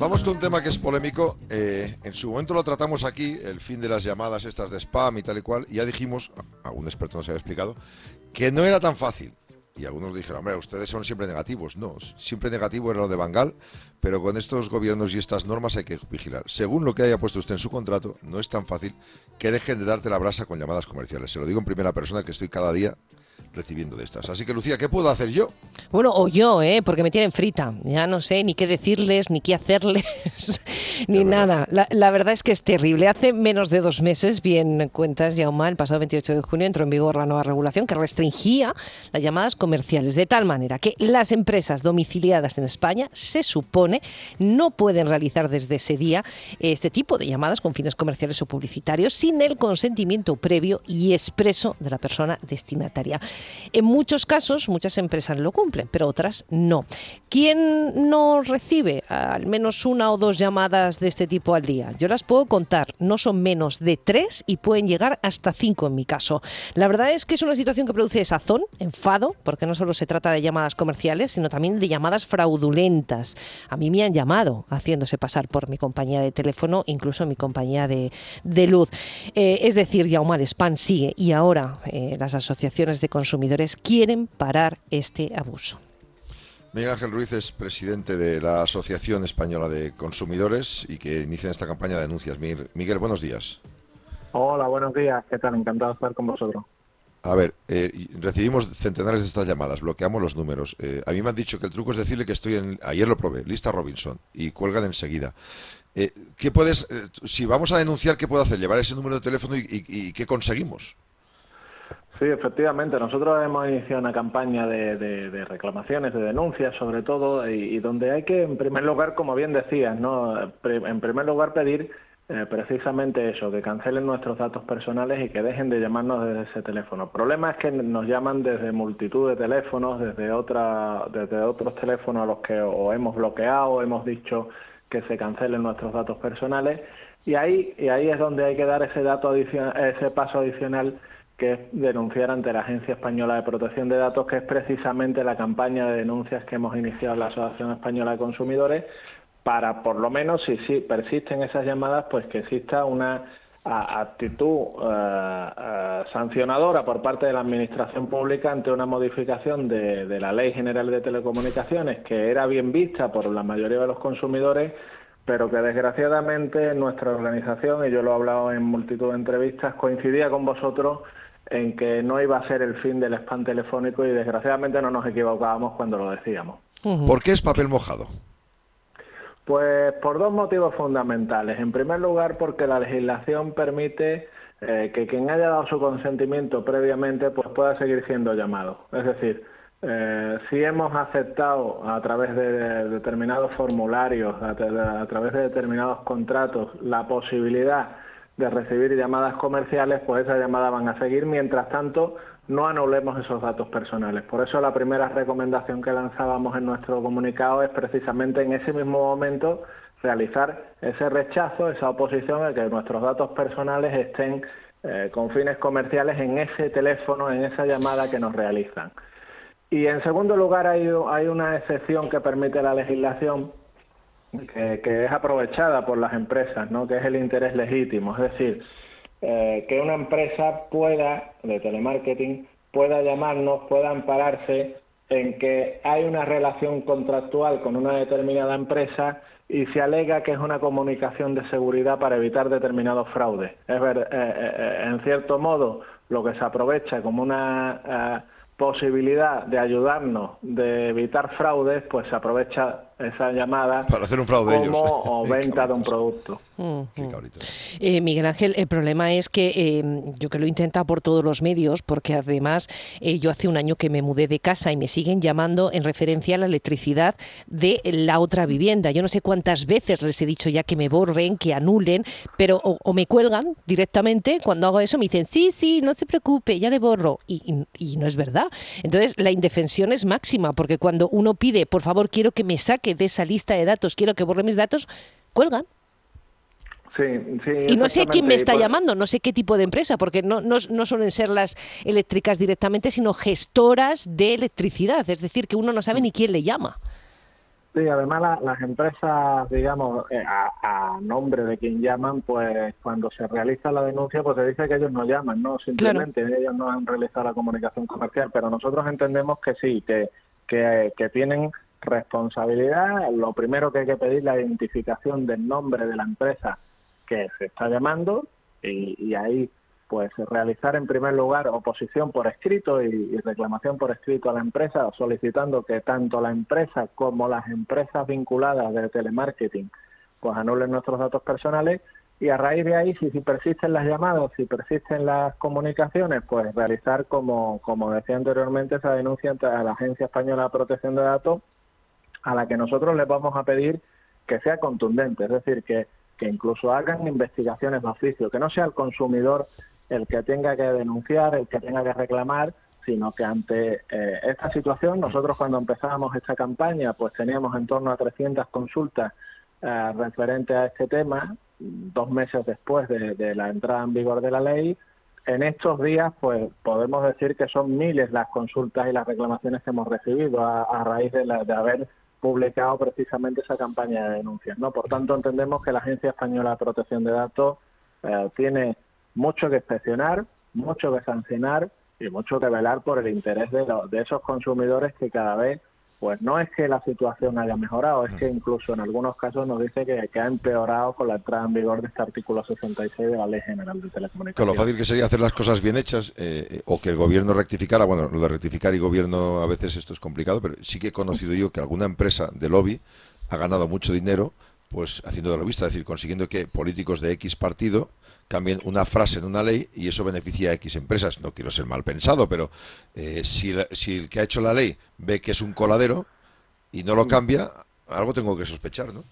Vamos con un tema que es polémico. Eh, en su momento lo tratamos aquí, el fin de las llamadas estas de spam y tal y cual. Y ya dijimos, algún experto nos había explicado, que no era tan fácil. Y algunos dijeron, hombre, ustedes son siempre negativos. No, siempre negativo era lo de Bangal, pero con estos gobiernos y estas normas hay que vigilar. Según lo que haya puesto usted en su contrato, no es tan fácil que dejen de darte la brasa con llamadas comerciales. Se lo digo en primera persona que estoy cada día recibiendo de estas. Así que, Lucía, ¿qué puedo hacer yo? Bueno, o yo, ¿eh? porque me tienen frita. Ya no sé ni qué decirles, ni qué hacerles. Ni nada. La, la verdad es que es terrible. Hace menos de dos meses, bien cuentas, Jaume, el pasado 28 de junio entró en vigor la nueva regulación que restringía las llamadas comerciales de tal manera que las empresas domiciliadas en España se supone no pueden realizar desde ese día este tipo de llamadas con fines comerciales o publicitarios sin el consentimiento previo y expreso de la persona destinataria. En muchos casos, muchas empresas lo cumplen, pero otras no. ¿Quién no recibe al menos una o dos llamadas de este tipo al día? Yo las puedo contar, no son menos de tres y pueden llegar hasta cinco en mi caso. La verdad es que es una situación que produce sazón, enfado, porque no solo se trata de llamadas comerciales, sino también de llamadas fraudulentas. A mí me han llamado haciéndose pasar por mi compañía de teléfono, incluso mi compañía de, de luz. Eh, es decir, ya el spam sigue y ahora eh, las asociaciones de consumidores quieren parar este abuso. Miguel Ángel Ruiz es presidente de la Asociación Española de Consumidores y que inicia esta campaña de denuncias. Miguel, Miguel, buenos días. Hola, buenos días. ¿Qué tal? Encantado de estar con vosotros. A ver, eh, recibimos centenares de estas llamadas, bloqueamos los números. Eh, a mí me han dicho que el truco es decirle que estoy en. Ayer lo probé, lista Robinson, y cuelgan enseguida. Eh, ¿Qué puedes, eh, si vamos a denunciar, qué puedo hacer? Llevar ese número de teléfono y, y- y qué conseguimos. Sí, efectivamente. Nosotros hemos iniciado una campaña de, de- reclamaciones, de denuncias, sobre todo, y, donde hay que, en primer lugar, como bien decías, ¿no? En primer lugar, pedir eh, precisamente eso, que cancelen nuestros datos personales y que dejen de llamarnos desde ese teléfono. El problema es que nos llaman desde multitud de teléfonos, desde, otra, desde otros teléfonos a los que o hemos bloqueado o hemos dicho que se cancelen nuestros datos personales. Y ahí, y ahí es donde hay que dar ese, dato ese paso adicional que es denunciar ante la Agencia Española de Protección de Datos, que es precisamente la campaña de denuncias que hemos iniciado la Asociación Española de Consumidores, para por lo menos, si, si persisten esas llamadas, pues que exista una actitud eh, sancionadora por parte de la Administración Pública ante una modificación de la Ley General de Telecomunicaciones que era bien vista por la mayoría de los consumidores, pero que desgraciadamente nuestra organización, y yo lo he hablado en multitud de entrevistas, coincidía con vosotros en que no iba a ser el fin del spam telefónico y desgraciadamente no nos equivocábamos cuando lo decíamos. ¿Por qué es papel mojado? Pues por dos motivos fundamentales. En primer lugar, porque la legislación permite eh, que quien haya dado su consentimiento previamente pues pueda seguir siendo llamado. Es decir, eh, si hemos aceptado a través de determinados formularios, a, tra- a través de determinados contratos, la posibilidad de recibir llamadas comerciales, pues esas llamadas van a seguir. Mientras tanto, no anulemos esos datos personales. Por eso la primera recomendación que lanzábamos en nuestro comunicado es precisamente en ese mismo momento realizar ese rechazo, esa oposición a que nuestros datos personales estén eh, con fines comerciales en ese teléfono, en esa llamada que nos realizan. Y en segundo lugar hay, hay una excepción que permite la legislación que, que es aprovechada por las empresas, ¿no? que es el interés legítimo. Es decir, eh, que una empresa pueda, de telemarketing, pueda llamarnos, pueda ampararse en que hay una relación contractual con una determinada empresa y se alega que es una comunicación de seguridad para evitar determinados fraudes. Es ver, eh, eh, en cierto modo, lo que se aprovecha como una eh, posibilidad de ayudarnos, de evitar fraudes, pues se aprovecha esa llamada Para hacer un fraude como ellos. o venta de un producto. Eh, Miguel Ángel, el problema es que eh, yo que lo he intentado por todos los medios, porque además eh, yo hace un año que me mudé de casa y me siguen llamando en referencia a la electricidad de la otra vivienda. Yo no sé cuántas veces les he dicho ya que me borren, que anulen, pero o, o me cuelgan directamente cuando hago eso, me dicen, sí, sí, no se preocupe, ya le borro. Y, y- y no es verdad. Entonces, la indefensión es máxima, porque cuando uno pide, por favor, quiero que me saque de esa lista de datos, quiero que borre mis datos, cuelgan. Sí, sí, Y no sé quién me está por- llamando, no sé qué tipo de empresa, porque no, no, no suelen ser las eléctricas directamente, sino gestoras de electricidad. Es decir, que uno no sabe ni quién le llama. Sí, además la- las empresas, digamos, eh, a, a nombre de quien llaman, pues cuando se realiza la denuncia, pues se dice que ellos no llaman, ¿no? Simplemente ellos no han realizado la comunicación comercial, pero nosotros entendemos que sí, que, que, que tienen responsabilidad. Lo primero que hay que pedir es la identificación del nombre de la empresa que se está llamando y, y ahí pues realizar en primer lugar oposición por escrito y, reclamación por escrito a la empresa solicitando que tanto la empresa como las empresas vinculadas de telemarketing pues anulen nuestros datos personales y a raíz de ahí, si, si persisten las llamadas, si persisten las comunicaciones, pues realizar, como, como decía anteriormente, esa denuncia ante la Agencia Española de Protección de Datos, a la que nosotros les vamos a pedir que sea contundente, es decir, que, que incluso hagan investigaciones de oficio, que no sea el consumidor el que tenga que denunciar, el que tenga que reclamar, sino que ante eh, esta situación, nosotros cuando empezábamos esta campaña, pues teníamos en torno a 300 consultas eh, referentes a este tema, dos meses después de, la entrada en vigor de la ley. En estos días, pues podemos decir que son miles las consultas y las reclamaciones que hemos recibido a, raíz de, de haber publicado precisamente esa campaña de denuncias. ¿no? Por tanto, entendemos que la Agencia Española de Protección de Datos eh, tiene mucho que inspeccionar, mucho que sancionar y mucho que velar por el interés de, de esos consumidores que cada vez pues no es que la situación haya mejorado, es que incluso en algunos casos nos dice que, ha empeorado con la entrada en vigor de este artículo 66 de la Ley General de Telecomunicaciones. Con lo fácil que sería hacer las cosas bien hechas eh, o que el gobierno rectificara, bueno, lo de rectificar y gobierno a veces esto es complicado, pero sí que he conocido yo que alguna empresa de lobby ha ganado mucho dinero pues haciendo de lobista, es decir, consiguiendo que políticos de X partido cambien una frase en una ley y eso beneficia a X empresas. No quiero ser mal pensado, pero eh, si, si el que ha hecho la ley ve que es un coladero y no lo cambia, algo tengo que sospechar, ¿no?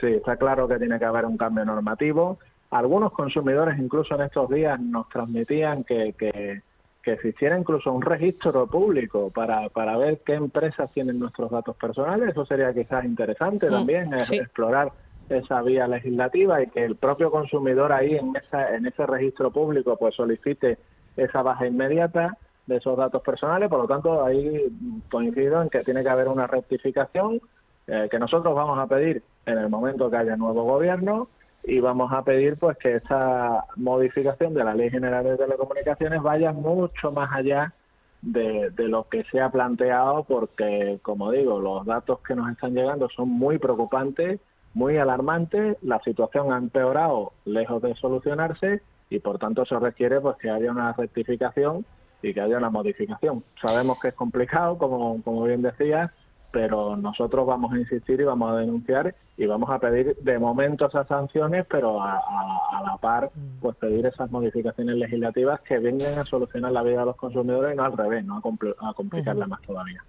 Sí, está claro que tiene que haber un cambio normativo. Algunos consumidores incluso en estos días nos transmitían que, que, que existiera incluso un registro público para, para ver qué empresas tienen nuestros datos personales. Eso sería quizás interesante mm, también, explorar esa vía legislativa y que el propio consumidor ahí en, esa, en ese registro público pues solicite esa baja inmediata de esos datos personales. Por lo tanto, ahí coincido en que tiene que haber una rectificación eh, que nosotros vamos a pedir en el momento que haya nuevo gobierno y vamos a pedir pues que esa modificación de la Ley General de Telecomunicaciones vaya mucho más allá de, lo que se ha planteado porque, como digo, los datos que nos están llegando son muy preocupantes muy alarmante, la situación ha empeorado lejos de solucionarse y por tanto se requiere pues que haya una rectificación y que haya una modificación. Sabemos que es complicado, como, como bien decías, pero nosotros vamos a insistir y vamos a denunciar y vamos a pedir de momento esas sanciones, pero a, la par pues pedir esas modificaciones legislativas que vengan a solucionar la vida de los consumidores y no al revés, no a, complicarla más todavía.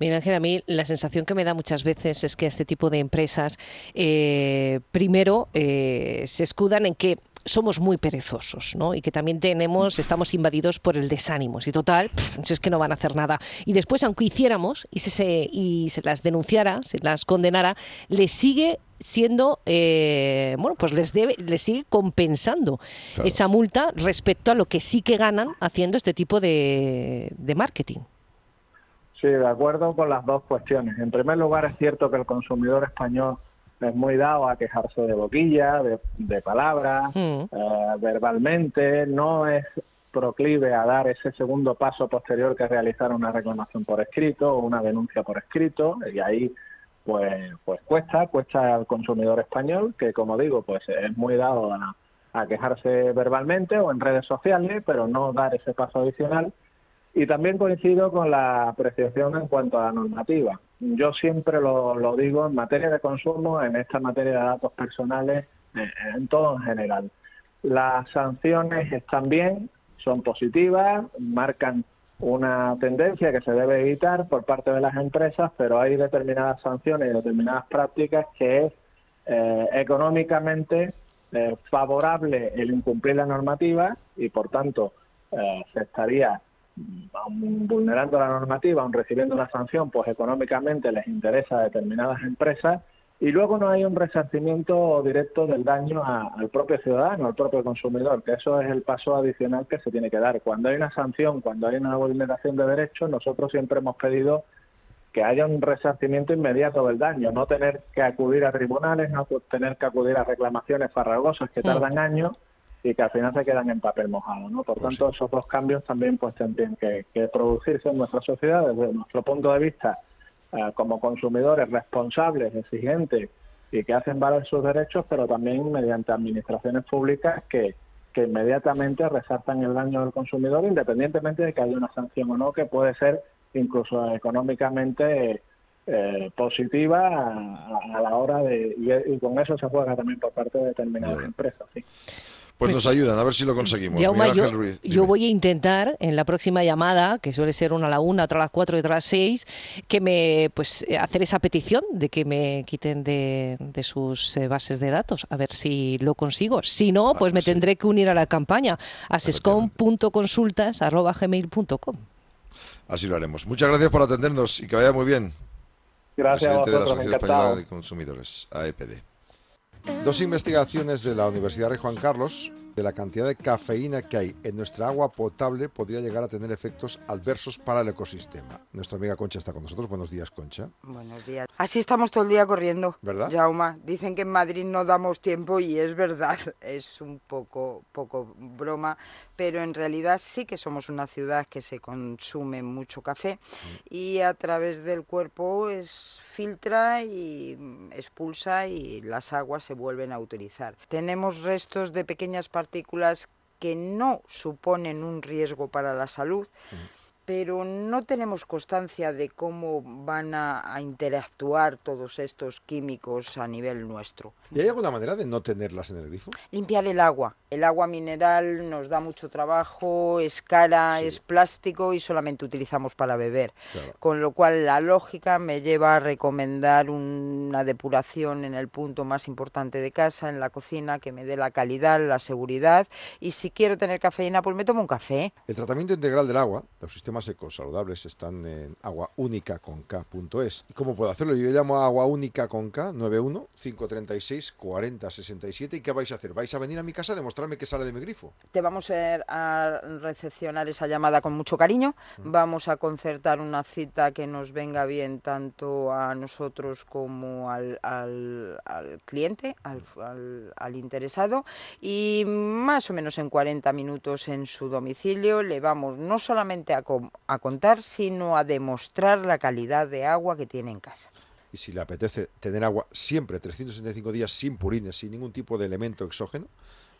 Mira Ángel, a mí la sensación que me da muchas veces es que este tipo de empresas eh, primero eh, se escudan en que somos muy perezosos, ¿no? Y que también tenemos, estamos invadidos por el desánimo. Y total, es que no van a hacer nada. Y después, aunque hiciéramos y se, y se las denunciara, se las condenara, les sigue siendo, eh, bueno, pues les, debe, les sigue compensando esa multa respecto a lo que sí que ganan haciendo este tipo de, de marketing. Sí, de acuerdo con las dos cuestiones. En primer lugar, es cierto que el consumidor español es muy dado a quejarse de boquilla, de, palabras, mm. eh, verbalmente, no es proclive a dar ese segundo paso posterior que realizar una reclamación por escrito o una denuncia por escrito. Y ahí pues pues cuesta cuesta al consumidor español que como digo pues es muy dado a, a quejarse verbalmente o en redes sociales pero no dar ese paso adicional. Y también coincido con la apreciación en cuanto a la normativa yo siempre lo, digo en materia de consumo, en esta materia de datos personales, eh, en todo en general. Las sanciones están bien, son positivas, marcan una tendencia que se debe evitar por parte de las empresas, pero hay determinadas sanciones y determinadas prácticas que es eh, económicamente eh, favorable el incumplir la normativa y por tanto se estaría vulnerando la normativa, aun recibiendo una sanción, pues económicamente les interesa a determinadas empresas y luego no hay un resarcimiento directo del daño al propio ciudadano, al propio consumidor, que eso es el paso adicional que se tiene que dar. Cuando hay una sanción, cuando hay una vulneración de derechos, nosotros siempre hemos pedido que haya un resarcimiento inmediato del daño, no tener que acudir a tribunales, no tener que acudir a reclamaciones farragosas que tardan años y que al final se quedan en papel mojado, ¿no? Por pues tanto, esos dos cambios también pues tendrían que, producirse en nuestra sociedad desde nuestro punto de vista eh, como consumidores responsables, exigentes y que hacen valer sus derechos, pero también mediante administraciones públicas que, que inmediatamente resaltan el daño del consumidor, independientemente de que haya una sanción o no, que puede ser incluso económicamente eh, positiva a, a la hora de... Y, y con eso se juega también por parte de determinadas empresas, sí. Pues nos ayudan, a ver si lo conseguimos. Yo, Ruiz, voy a intentar en la próxima llamada, que suele ser una a la una, otra a las cuatro y otra a las seis, que me pues eh, hacer esa petición de que me quiten de, de sus eh, bases de datos, a ver si lo consigo. Si no, Ah, pues me tendré que unir a la campaña asescom.consultas@gmail.com. Así lo haremos. Muchas gracias por atendernos y que vaya muy bien. Gracias a Presidente de la Asociación. Española de Consumidores, AEPD. Dos investigaciones de la Universidad Rey Juan Carlos de la cantidad de cafeína que hay en nuestra agua potable podría llegar a tener efectos adversos para el ecosistema. Nuestra amiga Concha está con nosotros. Buenos días, Concha. Buenos días. Así estamos todo el día corriendo. ¿Verdad? Jauma, dicen que en Madrid no damos tiempo y es verdad. Es un poco, poco broma, pero en realidad sí que somos una ciudad que se consume mucho café y a través del cuerpo es, filtra y expulsa y las aguas se vuelven a utilizar. Tenemos restos de pequeñas partículas que no suponen un riesgo para la salud, pero no tenemos constancia de cómo van a, a interactuar todos estos químicos a nivel nuestro. ¿Y hay alguna manera de no tenerlas en el grifo? Limpiar el agua. El agua mineral nos da mucho trabajo, es cara, es plástico y solamente utilizamos para beber. Claro. Con lo cual la lógica me lleva a recomendar una depuración en el punto más importante de casa, en la cocina, que me dé la calidad, la seguridad. Y si quiero tener cafeína, pues me tomo un café. El tratamiento integral del agua, los sistemas ecos saludables están en aguaúnicaconk.es. ¿Y cómo puedo hacerlo? Yo llamo a Agua Única con K 91 536 40 67 y ¿qué vais a hacer? ¿Vais a venir a mi casa a demostrarme que sale de mi grifo? Te vamos a, recepcionar esa llamada con mucho cariño. Vamos a concertar una cita que nos venga bien tanto a nosotros como al, al- al cliente, al, interesado. Y más o menos en 40 minutos en su domicilio le vamos no solamente a, a contar, sino a demostrar la calidad de agua que tiene en casa. Y si le apetece tener agua siempre 365 días sin purines, sin ningún tipo de elemento exógeno,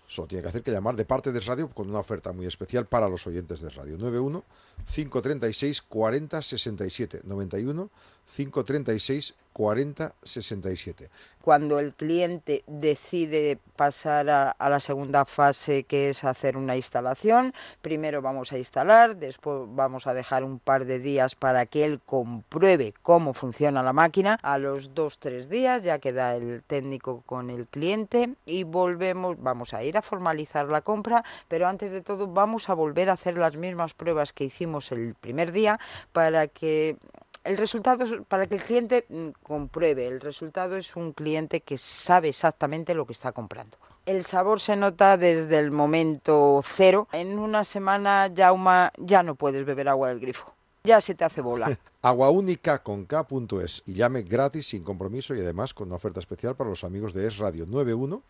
solo tiene que hacer que llamar de parte de Radio con una oferta muy especial para los oyentes de Radio. 91 536 40 67 91 536 40 67. cuando el cliente decide pasar a, a la segunda fase, que es hacer una instalación, primero vamos a instalar, después vamos a dejar un par de días para que él compruebe cómo funciona la máquina. A los dos, tres días ya queda el técnico con el cliente y volvemos, vamos a ir a formalizar la compra, pero antes de todo vamos a volver a hacer las mismas pruebas que hicimos el primer día para que el resultado, es- para que el cliente mm, compruebe, el resultado es un cliente que sabe exactamente lo que está comprando. El sabor se nota desde el momento cero. En una semana, ya no puedes beber agua del grifo. Ya se te hace bola. aguaúnicaconk.es y llame gratis sin compromiso y además con una oferta especial para los amigos de Es Radio 91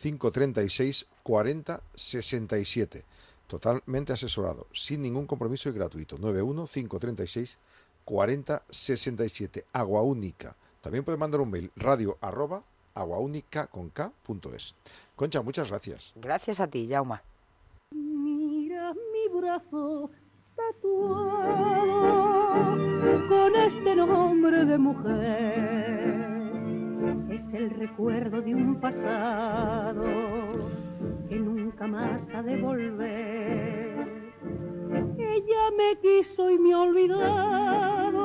536 40 67. Totalmente asesorado, sin ningún compromiso y gratuito. 91 536 40 67. Agua Única. También puede mandar un mail radio arroba aguaúnicaconk.es. Concha, muchas gracias. Gracias a ti, Jauma. Mira mi brazo tatuado con este nombre de mujer. Es el recuerdo de un pasado que nunca más ha de volver. Ella me quiso y me ha olvidado,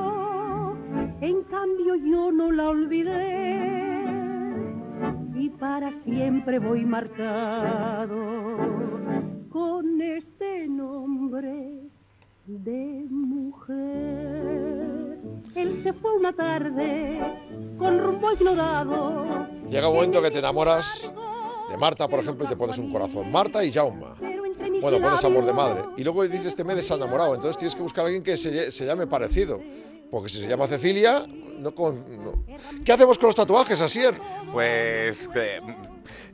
en cambio yo no la olvidé. Y para siempre voy marcado con este nombre de mujer. Él se fue una tarde con rumbo ignorado. Llega un momento que te enamoras de Marta, por ejemplo, y te pones un corazón. Marta y Jauma. Bueno, pones amor de madre. Y luego dices, te me he desenamorado. Entonces tienes que buscar a alguien que se, llame parecido. Porque si se llama Cecilia, no con... ¿Qué hacemos con los tatuajes, Asier? Pues eh,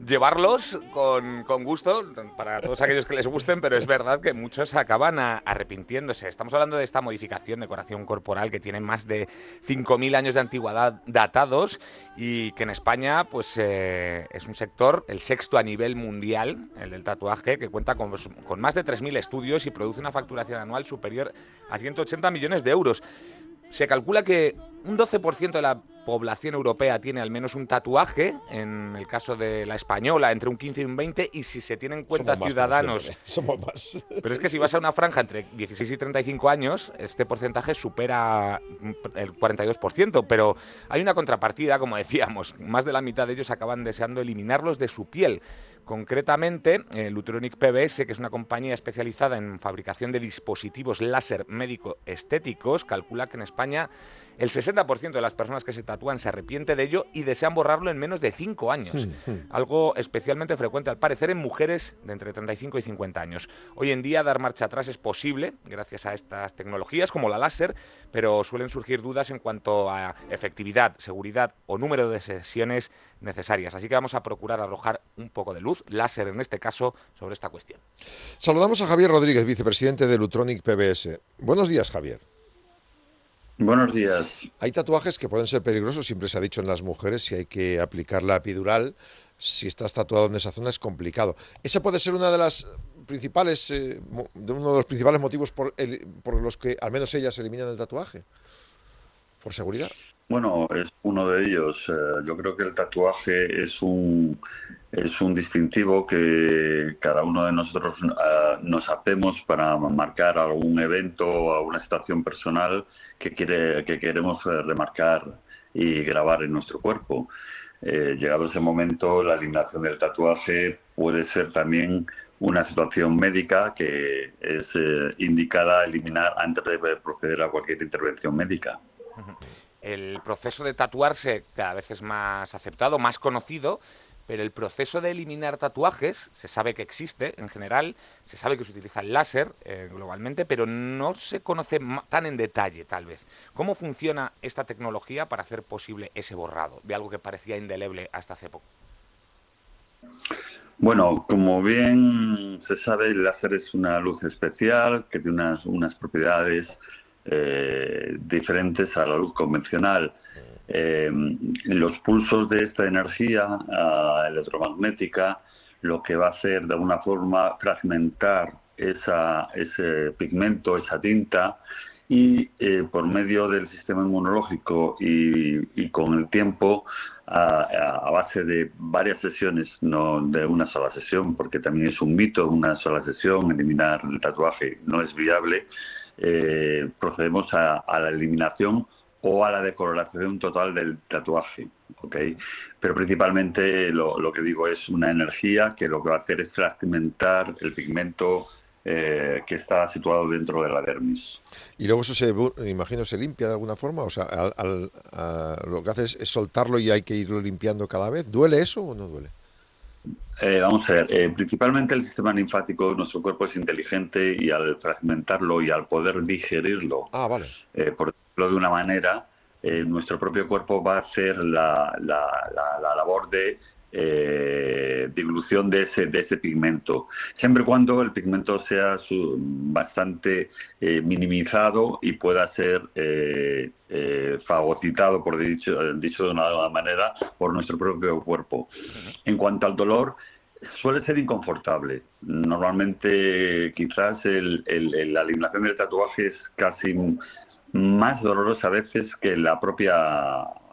llevarlos con, con gusto para todos aquellos que les gusten, pero es verdad que muchos acaban arrepintiéndose. Estamos hablando de esta modificación, decoración corporal que tiene más de 5.000 años de antigüedad datados y que en España pues eh, es un sector, el sexto a nivel mundial, el del tatuaje, que cuenta con, con más de 3.000 estudios y produce una facturación anual superior a 180 millones de euros. Se calcula que un 12% de la población europea tiene al menos un tatuaje, en el caso de la española entre un 15 y un 20, y si se tienen en cuenta Somos ciudadanos... siempre. Somos más. Pero es que si vas a una franja entre 16 y 35 años, este porcentaje supera el 42%, pero hay una contrapartida, como decíamos, más de la mitad de ellos acaban deseando eliminarlos de su piel. Concretamente, eh, Lutronic PBS, que es una compañía especializada en fabricación de dispositivos láser médico-estéticos, calcula que en España el 60% de las personas que se tatúan se arrepiente de ello y desean borrarlo en menos de 5 años. Algo especialmente frecuente al parecer en mujeres de entre 35 y 50 años. Hoy en día dar marcha atrás es posible gracias a estas tecnologías como la láser, pero suelen surgir dudas en cuanto a efectividad, seguridad o número de sesiones necesarias. Así que vamos a procurar arrojar un poco de luz, láser en este caso, sobre esta cuestión. Saludamos a Javier Rodríguez, vicepresidente de Lutronic PBS. Buenos días, Javier. Buenos días. Hay tatuajes que pueden ser peligrosos, siempre se ha dicho en las mujeres, si hay que aplicar la epidural, si estás tatuado en esa zona es complicado. Ese puede ser una de las principales, eh, de uno de los principales motivos por, el- por los que al menos ellas eliminan el tatuaje, por seguridad. Bueno, es uno de ellos. Eh, yo creo que el tatuaje es un es un distintivo que cada uno de nosotros eh, nos hacemos para marcar algún evento o alguna situación personal que quiere que queremos eh, remarcar y grabar en nuestro cuerpo. Eh, llegado ese momento, la eliminación del tatuaje puede ser también una situación médica que es eh, indicada eliminar antes de proceder a cualquier intervención médica. El proceso de tatuarse cada vez es más aceptado, más conocido, pero el proceso de eliminar tatuajes se sabe que existe en general, se sabe que se utiliza el láser eh, globalmente, pero no se conoce tan en detalle tal vez. ¿Cómo funciona esta tecnología para hacer posible ese borrado de algo que parecía indeleble hasta hace poco? Bueno, como bien se sabe, el láser es una luz especial que tiene unas, unas propiedades eh, diferentes a la luz convencional. Eh, los pulsos de esta energía ah, electromagnética lo que va a hacer de alguna forma fragmentar esa, ese pigmento, esa tinta, y eh, por medio del sistema inmunológico y, con el tiempo, a, a base de varias sesiones, no de una sola sesión, porque también es un mito una sola sesión, eliminar el tatuaje no es viable, eh, procedemos a la eliminación o a la decoloración total del tatuaje. ¿ok? Pero principalmente lo, lo que digo es una energía que lo que va a hacer es fragmentar el pigmento eh, que está situado dentro de la dermis. Y luego eso se, imagino, se limpia de alguna forma, o sea, al- al- a- lo que hace es, soltarlo y hay que irlo limpiando cada vez. ¿Duele eso o no duele? Eh, vamos a ver, eh, principalmente el sistema linfático, nuestro cuerpo es inteligente y al fragmentarlo y al poder digerirlo, Ah, vale. eh, por de una manera, eh, nuestro propio cuerpo va a hacer la, la- la- la labor de eh, dilución de ese, de ese pigmento, siempre y cuando el pigmento sea su- bastante eh, minimizado y pueda ser eh, eh, fagocitado, por dicho, dicho de una manera, por nuestro propio cuerpo. En cuanto al dolor, suele ser inconfortable. Normalmente, quizás el- el- el- la eliminación del tatuaje es casi más dolorosa a veces que la propia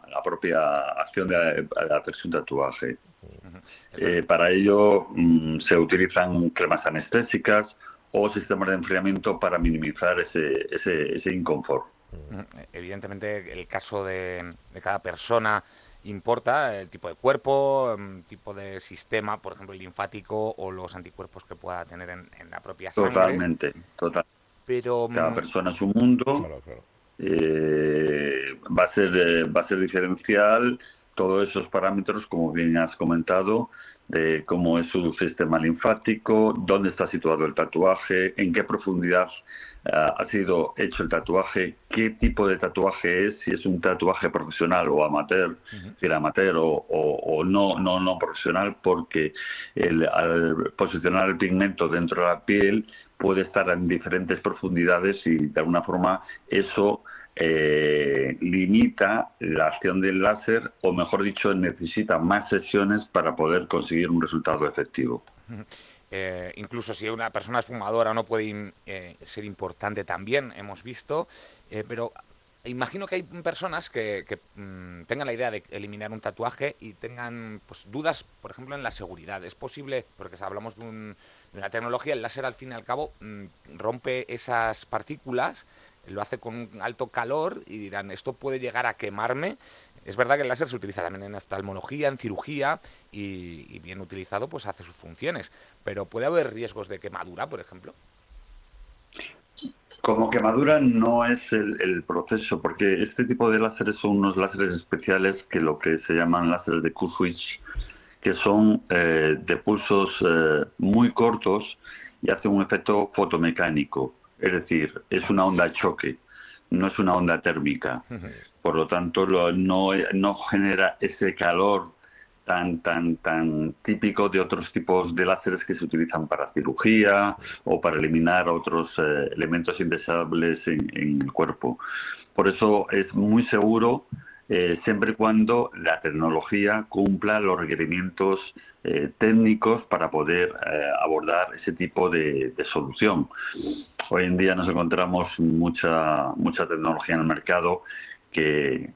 la propia acción de, de hacerse un tatuaje. Eh, para ello mm, se utilizan cremas anestésicas o sistemas de enfriamiento para minimizar ese, ese, ese inconfort. Mm, Evidentemente, el caso de, de cada persona importa, el tipo de cuerpo, el tipo de sistema, por ejemplo, el linfático o los anticuerpos que pueda tener en, en la propia sangre. Totalmente, total. Pero Cada mm, persona es un mundo. Eh, va a ser eh, va a ser diferencial todos esos parámetros, como bien has comentado, de cómo es su sistema linfático, dónde está situado el tatuaje, en qué profundidad ah, ha sido hecho el tatuaje, qué tipo de tatuaje es, si es un tatuaje profesional o amateur, es decir, amateur o, o- o no, no, no profesional, porque el, al posicionar el pigmento dentro de la piel puede estar en diferentes profundidades y de alguna forma eso eh, limita la acción del láser o mejor dicho necesita más sesiones para poder conseguir un resultado efectivo. eh, incluso si una persona es fumadora no puede eh, ser importante también, hemos visto. Eh, pero imagino que hay personas que, que, mm, tengan la idea de eliminar un tatuaje y tengan pues, dudas, por ejemplo, en la seguridad. ¿Es posible, porque hablamos de, un- una tecnología, el láser al fin y al cabo mm, rompe esas partículas, lo hace con un alto calor y dirán, esto puede llegar a quemarme? Es verdad que el láser se utiliza también en oftalmología, en cirugía y, bien utilizado pues hace sus funciones. Pero ¿puede haber riesgos de quemadura, por ejemplo? Como quemadura no es el, el proceso, porque este tipo de láseres son unos láseres especiales que lo que se llaman láseres de Q-switch, que son eh, de pulsos eh, muy cortos y hacen un efecto fotomecánico. Es decir, es una onda choque, no es una onda térmica. Por lo tanto, lo- no, no genera ese calor tan, tan, tan típico de otros tipos de láseres que se utilizan para cirugía o para eliminar otros eh, elementos indeseables en, en el cuerpo. Por eso es muy seguro eh, siempre y cuando la tecnología cumpla los requerimientos eh, técnicos para poder eh, abordar ese tipo de, solución. Hoy en día nos encontramos mucha, mucha tecnología en el mercado que,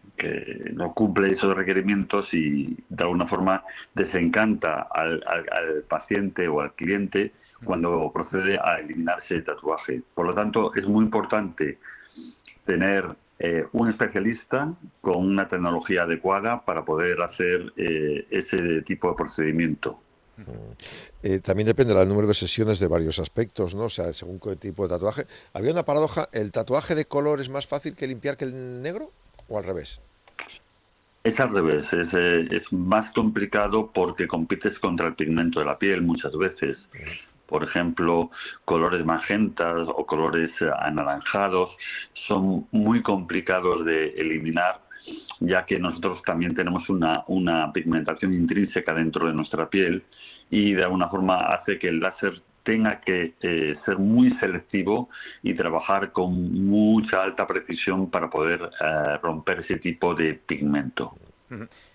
no cumple esos requerimientos y de alguna forma desencanta al- al paciente o al cliente cuando procede a eliminarse el tatuaje. Por lo tanto, es muy importante tener eh, un especialista con una tecnología adecuada para poder hacer eh, ese tipo de procedimiento. Eh, también depende del número de sesiones de varios aspectos, ¿no? O sea, según qué tipo de tatuaje. Había una paradoja, ¿el tatuaje de color es más fácil que limpiar que el negro? ¿O al revés? Es al revés, es, eh, es más complicado porque compites contra el pigmento de la piel muchas veces. Por ejemplo, colores magentas o colores anaranjados son muy complicados de eliminar, ya que nosotros también tenemos una, una pigmentación intrínseca dentro de nuestra piel y de alguna forma hace que el láser tenga que eh, ser muy selectivo y trabajar con mucha alta precisión para poder eh, romper ese tipo de pigmento.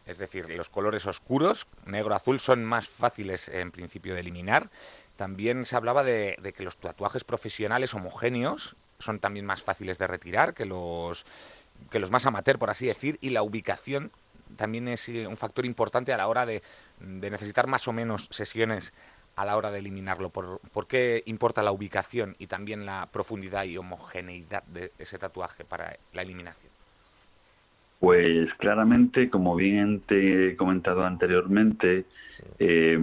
Es decir, los colores oscuros, negro, azul, son más fáciles en principio de eliminar. También se hablaba de, de que los tatuajes profesionales homogéneos son también más fáciles de retirar que los, que los más amateur, por así decir, y la ubicación también es eh, un factor importante a la hora de, necesitar más o menos sesiones a la hora de eliminarlo. ¿Por, por qué importa la ubicación y también la profundidad y homogeneidad de ese tatuaje para la eliminación? Pues claramente, como bien te he comentado anteriormente, eh,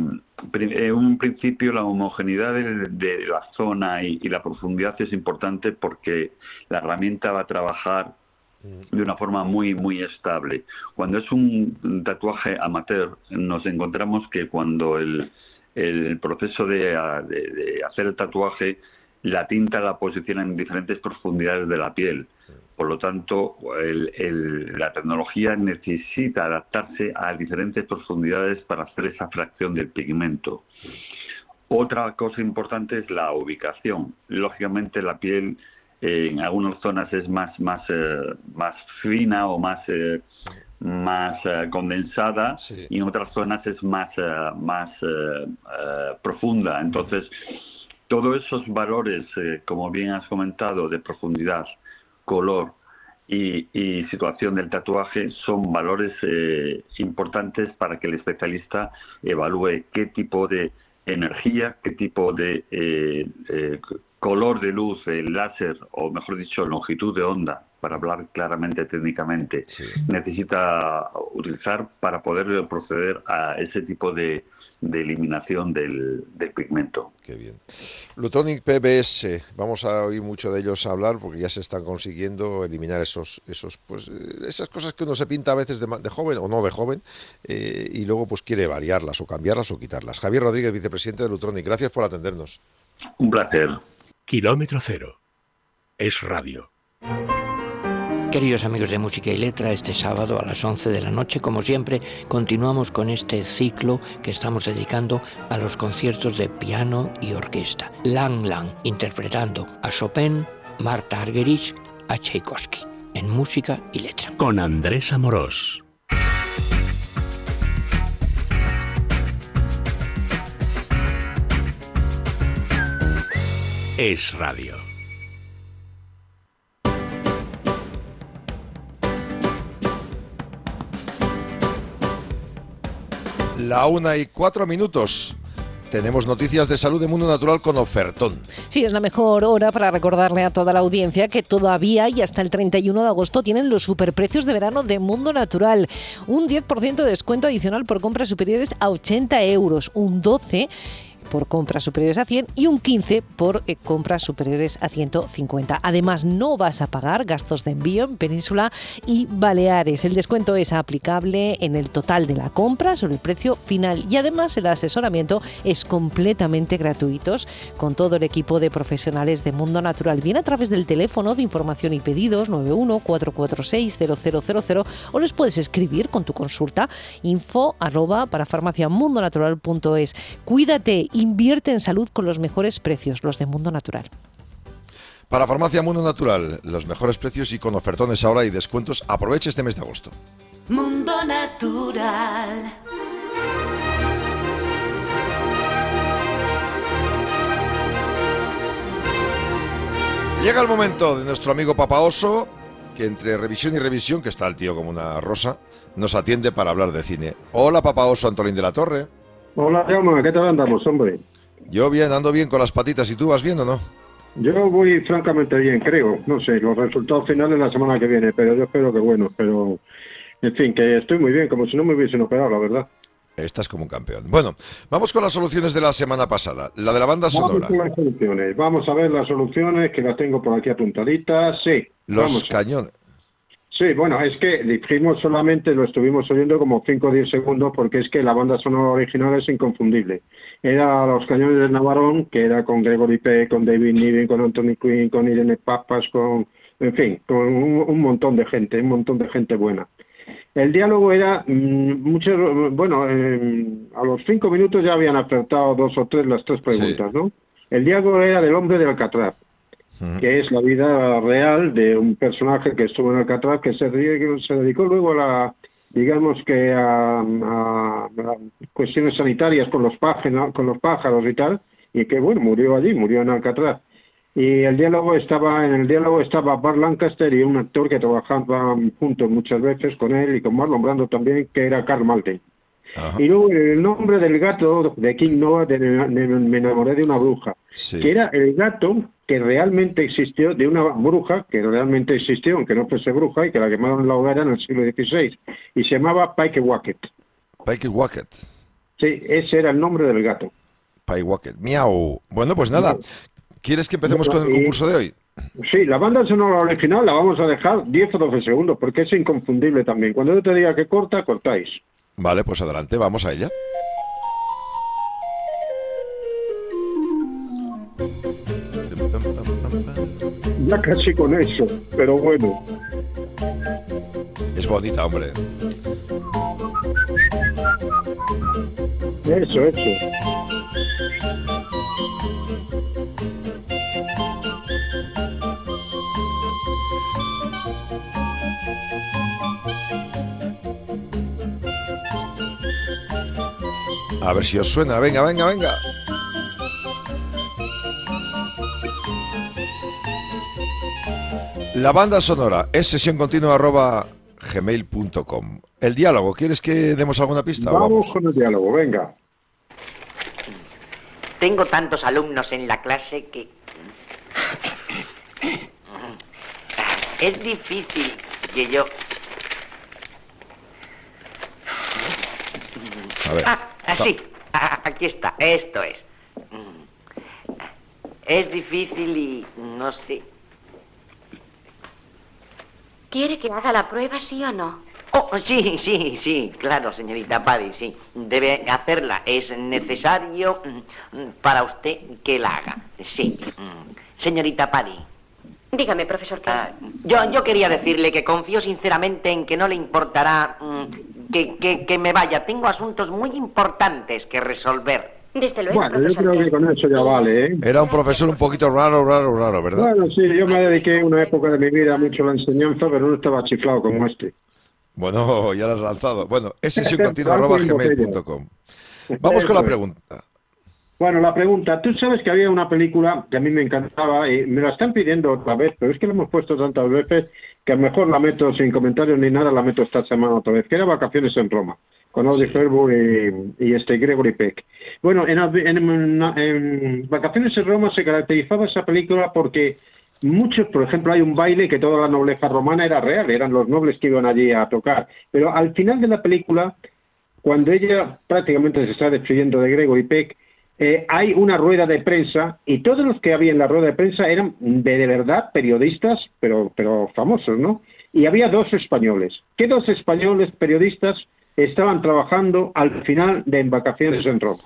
en un principio la homogeneidad de, la zona y, la profundidad es importante porque la herramienta va a trabajar de una forma muy muy estable. Cuando es un tatuaje amateur, nos encontramos que cuando el, proceso de hacer el tatuaje, la tinta la posiciona en diferentes profundidades de la piel. Por lo tanto, el- el- la tecnología necesita adaptarse a diferentes profundidades para hacer esa fracción del pigmento. Otra cosa importante es la ubicación. Lógicamente, la piel eh, en algunas zonas es más más eh, más fina o más eh, más condensada y en otras zonas es más más profunda. Entonces, todos esos valores, como bien has comentado, de profundidad, color y, y situación del tatuaje son valores eh, importantes para que el especialista evalúe qué tipo de energía, qué tipo de eh, eh, color de luz, el láser, o mejor dicho, longitud de onda, para hablar claramente técnicamente, necesita utilizar para poder proceder a ese tipo de, de eliminación del, del pigmento. Qué bien. Lutonic PBS, vamos a oír mucho de ellos hablar porque ya se están consiguiendo eliminar esos, esos, pues, eh, esas cosas que uno se pinta a veces de joven o no de joven eh, y luego pues quiere variarlas o cambiarlas o quitarlas. Javier Rodríguez, vicepresidente de Lutronic, gracias por atendernos. Un placer. Kilómetro cero. Es radio. Queridos amigos de Música y Letra, este sábado a las 11 de la noche, como siempre, continuamos con este ciclo que estamos dedicando a los conciertos de piano y orquesta. Lang Lang, interpretando a Chopin, Marta Argerich, a Tchaikovsky, en Música y Letra. Con Andrés Amorós. Es radio. La una y cuatro minutos. Tenemos noticias de salud de Mundo Natural con ofertón. Sí, es la mejor hora para recordarle a toda la audiencia que todavía y hasta el 31 de agosto tienen los superprecios de verano de Mundo Natural. Un 10% de descuento adicional por compras superiores a 80 euros, un 12% por compras superiores a 100 y un 15 por eh, compras superiores a 150. Además, no vas a pagar gastos de envío en Península y Baleares. El descuento es aplicable en el total de la compra sobre el precio final y además el asesoramiento es completamente gratuito con todo el equipo de profesionales de Mundo Natural. Bien a través del teléfono de información y pedidos 91 446 0000 o les puedes escribir con tu consulta info arroba para farmaciamundonatural.es. Cuídate Invierte en salud con los mejores precios, los de Mundo Natural. Para Farmacia Mundo Natural, los mejores precios y con ofertones ahora y descuentos, aproveche este mes de agosto. Mundo Natural. Llega el momento de nuestro amigo Papa Oso, que entre revisión y revisión, que está el tío como una rosa, nos atiende para hablar de cine. Hola Papa Oso, Antolín de la Torre. Hola, Jaume, ¿qué tal andamos, hombre? Yo bien, ando bien con las patitas. ¿Y tú vas bien o no? Yo voy francamente bien, creo. No sé, los resultados finales la semana que viene, pero yo espero que bueno. Pero, en fin, que estoy muy bien, como si no me hubiesen operado, la verdad. Estás como un campeón. Bueno, vamos con las soluciones de la semana pasada. La de la banda sonora. Vamos con las soluciones. Vamos a ver las soluciones, que las tengo por aquí apuntaditas. Sí. Los cañones. Sí, bueno, es que dijimos solamente, lo estuvimos oyendo como 5 o 10 segundos, porque es que la banda sonora original es inconfundible. Era Los Cañones de Navarón, que era con Gregory Peck, con David Niven, con Anthony Quinn, con Irene Papas, con, en fin, con un, montón de gente, un montón de gente buena. El diálogo era, mm, mucho, bueno, eh, a los cinco minutos ya habían acertado dos o tres las tres preguntas, ¿no? El diálogo era del hombre de Alcatraz que es la vida real de un personaje que estuvo en Alcatraz, que se, se dedicó luego a la, digamos que a, cuestiones sanitarias con los, pájaros, con los pájaros y tal, y que bueno, murió allí, murió en Alcatraz. Y el diálogo estaba, en el diálogo estaba Bart Lancaster y un actor que trabajaba juntos muchas veces con él y con Marlon Brando también, que era Carl Malden. Y luego el nombre del gato de King Noah, de, me enamoré de una bruja, que era el gato que realmente existió, de una bruja que realmente existió, aunque no fuese bruja, y que la quemaron en la hoguera en el siglo XVI, y se llamaba Pike Wacket. Pike Wacket. Sí, ese era el nombre del gato. Pike Wacket. Miau. Bueno, pues nada. ¿Quieres que empecemos con el concurso de hoy? Sí, la banda sonora original la vamos a dejar 10 o 12 segundos, porque es inconfundible también. Cuando yo te diga que corta, cortáis. Vale, pues adelante, vamos a ella. Ya casi con eso, pero bueno. Es bonita, hombre. Eso, eso. A ver si os suena. Venga, venga, venga. La banda sonora es sesión continua arroba gmail.com. El diálogo, ¿quieres que demos alguna pista? Vamos, con el diálogo, venga. Tengo tantos alumnos en la clase que... Es difícil que yo... A ver. Ah, sí, aquí está, esto es. Es difícil y no sé. ¿Quiere que haga la prueba, sí o no? Oh, sí, sí, sí, claro, señorita Paddy, sí. Debe hacerla. Es necesario mm, para usted que la haga. Sí. Mm. Señorita Paddy. Dígame, profesor. Ah, yo, yo quería decirle que confío sinceramente en que no le importará mm, que, que, me vaya. Tengo asuntos muy importantes que resolver. Desde luego, bueno, yo creo que con eso ya vale, ¿eh? Era un profesor un poquito raro, raro, raro, ¿verdad? Bueno, sí, yo me dediqué una época de mi vida mucho a la enseñanza, pero no estaba chiflado como este. Bueno, ya lo has lanzado. Bueno, es gmail.com. Vamos con la pregunta. Bueno, la pregunta, tú sabes que había una película que a mí me encantaba y me la están pidiendo otra vez, pero es que la hemos puesto tantas veces que a lo mejor la meto sin comentarios ni nada, la meto esta semana otra vez, que era Vacaciones en Roma, con Audrey Hepburn y, y este Gregory Peck. Bueno, en, en- en Vacaciones en Roma se caracterizaba esa película porque muchos, por ejemplo, hay un baile que toda la nobleza romana era real, eran los nobles que iban allí a tocar. Pero al final de la película, cuando ella prácticamente se está despidiendo de Gregory Peck, eh, hay una rueda de prensa y todos los que había en la rueda de prensa eran de, de verdad periodistas, pero, pero famosos, ¿no? Y había dos españoles. ¿Qué dos españoles periodistas estaban trabajando al final de Vacaciones en Roma?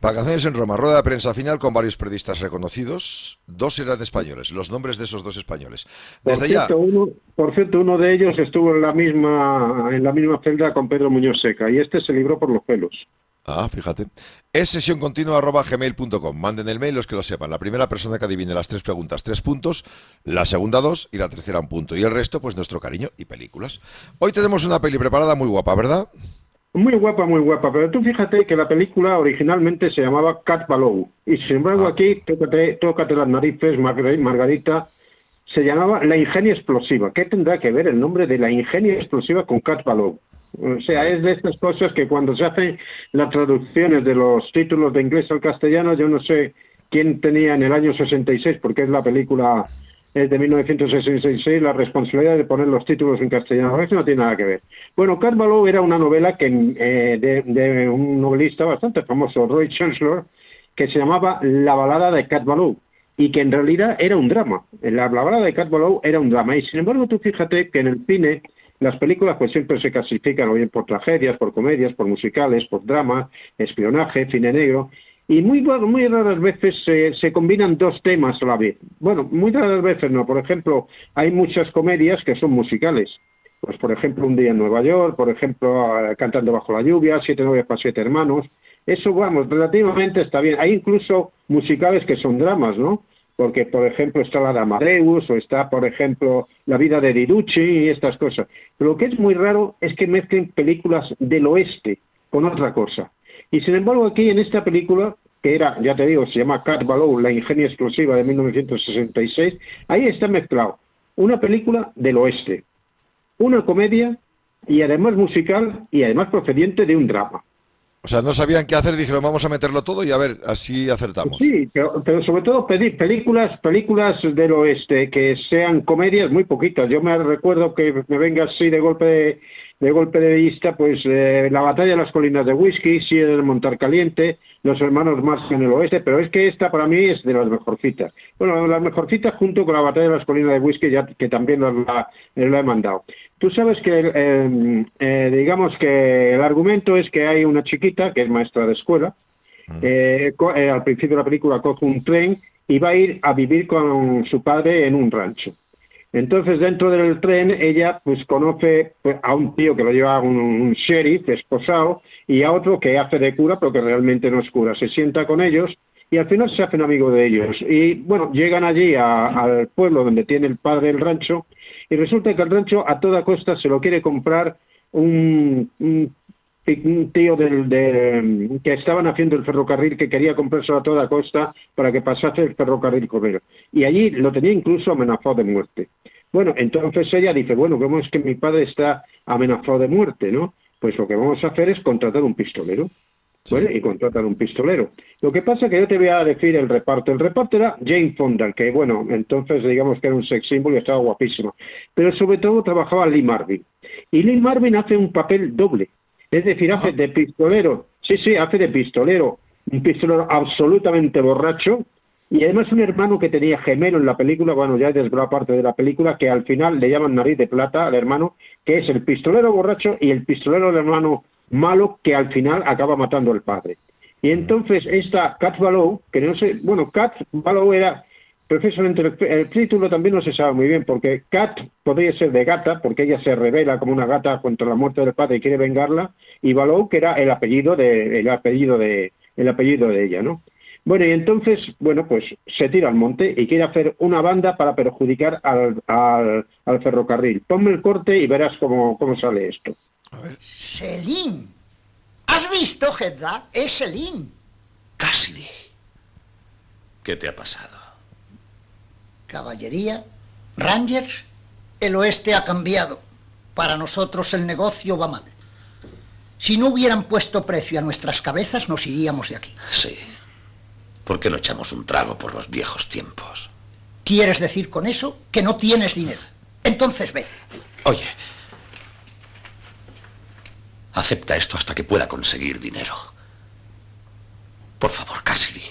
Vacaciones en Roma, rueda de prensa final con varios periodistas reconocidos. Dos eran españoles, los nombres de esos dos españoles. Por Desde ya, cierto, uno, por cierto, uno de ellos estuvo en la misma en la misma celda con Pedro Muñoz Seca y este se libró por los pelos. Ah, fíjate. Es sesión continua arroba gmail.com. Manden el mail los que lo sepan. La primera persona que adivine las tres preguntas, tres puntos. La segunda, dos. Y la tercera, un punto. Y el resto, pues nuestro cariño y películas. Hoy tenemos una peli preparada muy guapa, ¿verdad? Muy guapa, muy guapa, pero tú fíjate que la película originalmente se llamaba Cat Balou y sin embargo aquí, tócate, tócate las narices, Margar- Margarita, se llamaba La Ingenia Explosiva. ¿Qué tendrá que ver el nombre de La Ingenia Explosiva con Cat Balou? O sea, es de estas cosas que cuando se hacen las traducciones de los títulos de inglés al castellano, yo no sé quién tenía en el año 66, porque es la película es de 1966, la responsabilidad de poner los títulos en castellano. Eso no tiene nada que ver. Bueno, Cat Balou era una novela que, eh, de, de un novelista bastante famoso, Roy Chancellor, que se llamaba La balada de Cat Balou y que en realidad era un drama. La, la balada de Cat Balou era un drama y sin embargo tú fíjate que en el cine las películas pues siempre se clasifican bien por tragedias, por comedias, por musicales, por drama, espionaje, cine negro y muy, muy raras veces se, se combinan dos temas a la vez. Bueno, muy raras veces no. Por ejemplo, hay muchas comedias que son musicales. Pues por ejemplo, Un día en Nueva York, por ejemplo, eh, Cantando bajo la lluvia, Siete novias para siete hermanos. Eso, vamos, relativamente está bien. Hay incluso musicales que son dramas, ¿no? Porque, por ejemplo, está la de Amadeus o está, por ejemplo, La vida de Diducci y estas cosas. Pero lo que es muy raro es que mezclen películas del oeste con otra cosa. Y sin embargo, aquí en esta película, que era, ya te digo, se llama Cat Balou, La ingenia explosiva de 1966, ahí está mezclado una película del oeste, una comedia y además musical y además procediente de un drama. O sea, no sabían qué hacer, dijeron, vamos a meterlo todo y a ver, así acertamos. Sí, pero, sobre todo pedir películas, películas del oeste que sean comedias muy poquitas. Yo me recuerdo que me venga así de golpe golpe de vista, pues eh, la batalla de las colinas de whisky, sí del Montar Caliente, los hermanos Marx en el oeste, pero es que esta para mí es de las mejorcitas. Bueno, las mejorcitas junto con la batalla de las colinas de whisky, ya que también la, la, he mandado. Tú sabes que, eh, eh, digamos que el argumento es que hay una chiquita que es maestra de escuela, eh, co- eh, al principio de la película coge un tren y va a ir a vivir con su padre en un rancho. Entonces, dentro del tren, ella pues conoce pues, a un tío que lo lleva un, un sheriff esposado y a otro que hace de cura, pero que realmente no es cura. Se sienta con ellos y al final se hacen amigos de ellos. Y bueno, llegan allí al pueblo donde tiene el padre el rancho y resulta que el rancho a toda costa se lo quiere comprar un un tío del, de, que estaban haciendo el ferrocarril que quería comprárselo a toda costa para que pasase el ferrocarril con él. Y allí lo tenía incluso amenazado de muerte. Bueno, entonces ella dice, bueno, ¿cómo es que mi padre está amenazado de muerte, no? Pues lo que vamos a hacer es contratar un pistolero. ¿Vale? Y contratar un pistolero. Lo que pasa es que yo te voy a decir el reparto. El reparto era Jane Fonda, que bueno, entonces digamos que era un sex symbol y estaba guapísima. Pero sobre todo trabajaba Lee Marvin. Y Lee Marvin hace un papel doble. Es decir, hace de pistolero, sí, sí, hace de pistolero, un pistolero absolutamente borracho, y además un hermano que tenía gemelo en la película, bueno, ya desvelado parte de la película, que al final le llaman nariz de plata al hermano, que es el pistolero borracho y el pistolero del hermano malo que al final acaba matando al padre. Y entonces esta Cat Balou, que no sé, bueno, Cat Balou era precisamente el, el título también no se sabe muy bien, porque Cat podría ser de gata, porque ella se revela como una gata contra la muerte del padre y quiere vengarla, y Balou, que era el apellido de, el apellido de, el apellido de ella, ¿no? Bueno, y entonces, bueno, pues se tira al monte y quiere hacer una banda para perjudicar al, al, al ferrocarril. Ponme el corte y verás cómo, cómo sale esto. Selín. ¿Has visto, Hedda? Es Selín. Cassidy. ¿Qué te ha pasado? Caballería, Rangers, el oeste ha cambiado. Para nosotros el negocio va mal. Si no hubieran puesto precio a nuestras cabezas, nos iríamos de aquí. Sí. ¿Por qué no echamos un trago por los viejos tiempos? ¿Quieres decir con eso que no tienes dinero? Entonces ve. Oye, acepta esto hasta que pueda conseguir dinero. Por favor, Cassidy.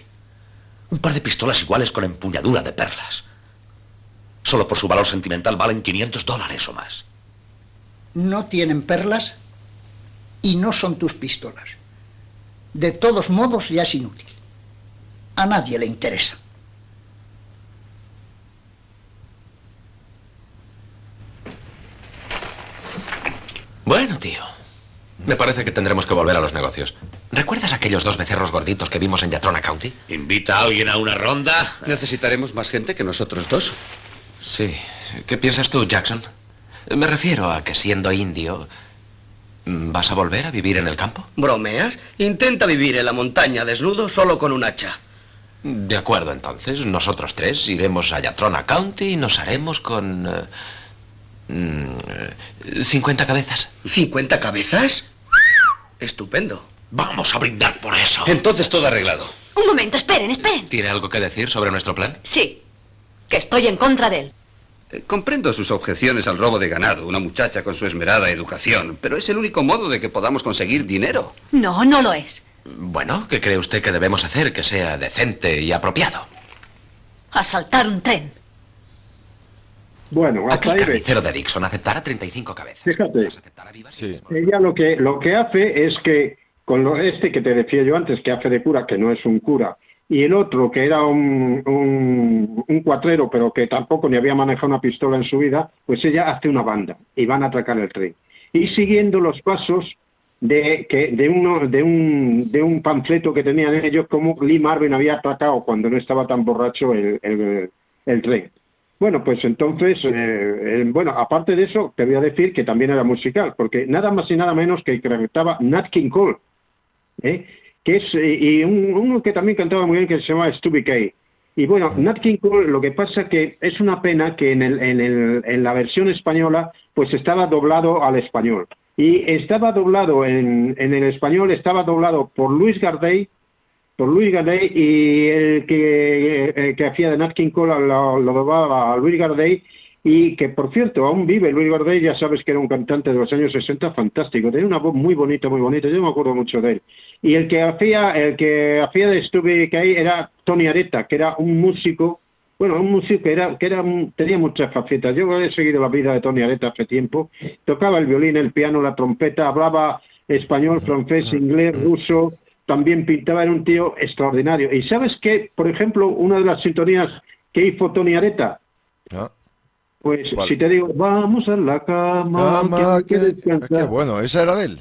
Un par de pistolas iguales con empuñadura de perlas. Solo por su valor sentimental valen 500 dólares o más. No tienen perlas y no son tus pistolas. De todos modos, ya es inútil. A nadie le interesa. Bueno, tío. Me parece que tendremos que volver a los negocios. ¿Recuerdas aquellos dos becerros gorditos que vimos en Yatrona County? ¿Invita a alguien a una ronda? ¿Necesitaremos más gente que nosotros dos? Sí. ¿Qué piensas tú, Jackson? Me refiero a que siendo indio, ¿vas a volver a vivir en el campo? ¿Bromeas? Intenta vivir en la montaña desnudo solo con un hacha. De acuerdo, entonces. Nosotros tres iremos a Yatrona County y nos haremos con... eh, mm, eh, 50 cabezas. ¿50 cabezas? Estupendo. Vamos a brindar por eso. Entonces todo arreglado. Un momento, esperen, esperen. ¿Tiene algo que decir sobre nuestro plan? Sí, que estoy en contra de él. Eh, Comprendo sus objeciones al robo de ganado, una muchacha con su esmerada educación, pero es el único modo de que podamos conseguir dinero. No, no lo es. Bueno, ¿qué cree usted que debemos hacer que sea decente y apropiado? Asaltar un tren. Bueno, hasta Aquel ahí ve. carnicero de Dixon aceptará 35 cabezas. Fíjate, Sí. ella lo que, lo que hace es que con lo, este que te decía yo antes, que hace de cura, que no es un cura, y el otro que era un, un, un cuatrero, pero que tampoco ni había manejado una pistola en su vida, pues ella hace una banda y van a atracar el tren. Y siguiendo los pasos de, que, de, uno, de, un, de un panfleto que tenían ellos, como Lee Marvin había atracado cuando no estaba tan borracho el, el, el tren. Bueno, pues entonces, eh, eh, bueno, aparte de eso, te voy a decir que también era musical, porque nada más y nada menos que cantaba Nat King Cole, ¿eh? Que es, eh, y un- uno que también cantaba muy bien que se llama Stubby Kay. Y bueno, Nat King Cole, lo que pasa que es una pena que en, el, en, el, en la versión española, pues estaba doblado al español. Y estaba doblado en, en el español, estaba doblado por Luis Gardey, por Luis Gardey y el que, el que hacía de Nat King Cole lo, lo doblaba a Luis Gardey y que por cierto aún vive Luis Gardey, ya sabes que era un cantante de los años 60 fantástico, tenía una voz muy bonita, muy bonita, yo me acuerdo mucho de él. Y el que hacía, el que hacía de Stubby Kay era Tony Areta, que era un músico, bueno, un músico que era, que era tenía muchas facetas. Yo he seguido la vida de Tony Areta hace tiempo, tocaba el violín, el piano, la trompeta, hablaba español, francés, inglés, ruso, también pintaba, era un tío extraordinario. Y sabes que, por ejemplo, una de las sintonías que hizo Tony Areta, Ah, pues ¿Cuál? si te digo, vamos a la cama, Cama, que descansar". bueno, esa era de él.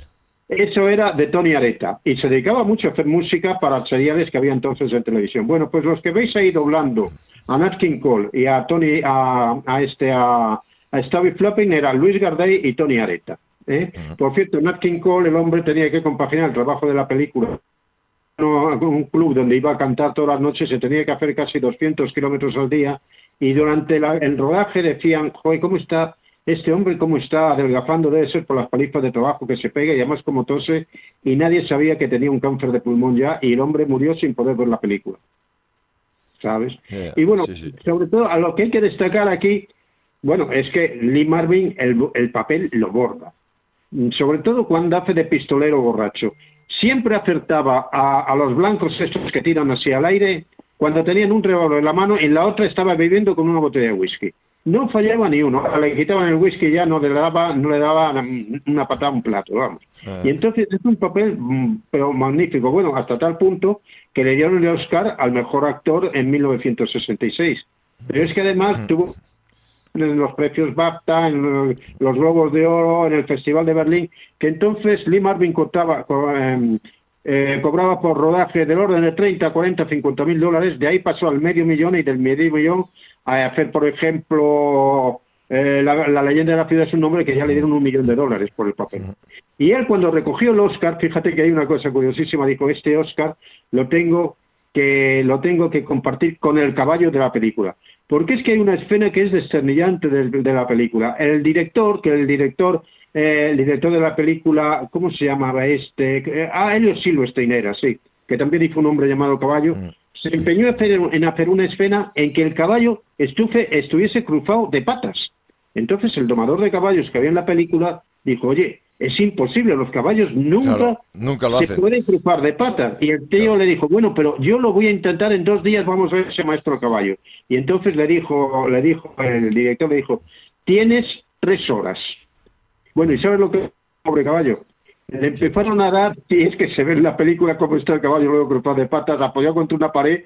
Eso era de Tony Areta y se dedicaba mucho a hacer música para seriales que había entonces en televisión. Bueno, pues los que veis ahí doblando a Nat King Cole y a Tony, a, a este, a, a Stubby Flopping era Luis Gardey y Tony Areta. ¿eh? Por cierto, Nat King Cole, el hombre tenía que compaginar el trabajo de la película un club donde iba a cantar todas las noches, se tenía que hacer casi 200 kilómetros al día y durante la- el rodaje decían, joder, ¿cómo está este hombre? ¿Cómo está adelgazando? Debe ser por las palizas de trabajo que se pega y además como tose y nadie sabía que tenía un cáncer de pulmón ya y el hombre murió sin poder ver la película. ¿Sabes? Yeah, y bueno, sí, sí. sobre todo a lo que hay que destacar aquí, bueno, es que Lee Marvin el, el papel lo borda sobre todo cuando hace de pistolero borracho. Siempre acertaba a, a los blancos estos que tiran así al aire cuando tenían un revólver en la mano y en la otra estaba bebiendo con una botella de whisky. No fallaba ni uno. Le quitaban el whisky y ya no le daba, no le daba una patada a un plato, vamos. Ah. Y entonces es un papel, mm, pero magnífico. Bueno, hasta tal punto que le dieron el Oscar al mejor actor en 1966. Pero es que además tuvo en los precios BAFTA, en los- Globos de Oro, en el Festival de Berlín, que entonces Lee Marvin contaba, co- em, eh, cobraba por rodaje del orden de 30, 40, 50 mil dólares, de ahí pasó al medio millón y del medio millón a hacer, por ejemplo, eh, la, la leyenda de la ciudad es un nombre que ya le dieron un millón de dólares por el papel. Y él cuando recogió el Oscar, fíjate que hay una cosa curiosísima, dijo, este Oscar lo tengo que lo tengo que compartir con el caballo de la película. Porque es que hay una escena que es desternillante de, de la película. El director, que el director eh, el director de la película, ¿cómo se llamaba este? Eh, Ah, Elio Silverstein era, sí, que también hizo un hombre llamado Caballo. Se empeñó en hacer, una escena en que el caballo estufe, estuviese cruzado de patas. Entonces el domador de caballos que había en la película dijo, oye, es imposible, los caballos nunca, Claro, nunca lo se hacen. pueden cruzar de patas. Y el tío le dijo, bueno, pero yo lo voy a intentar en dos días, vamos a ver ese maestro caballo. Y entonces le dijo, le dijo, el director le dijo, tienes tres horas. Bueno, ¿y sabes lo que pobre caballo? Le empezaron a dar, y es que se ve en la película cómo está el caballo luego cruzado de patas, apoyado contra una pared,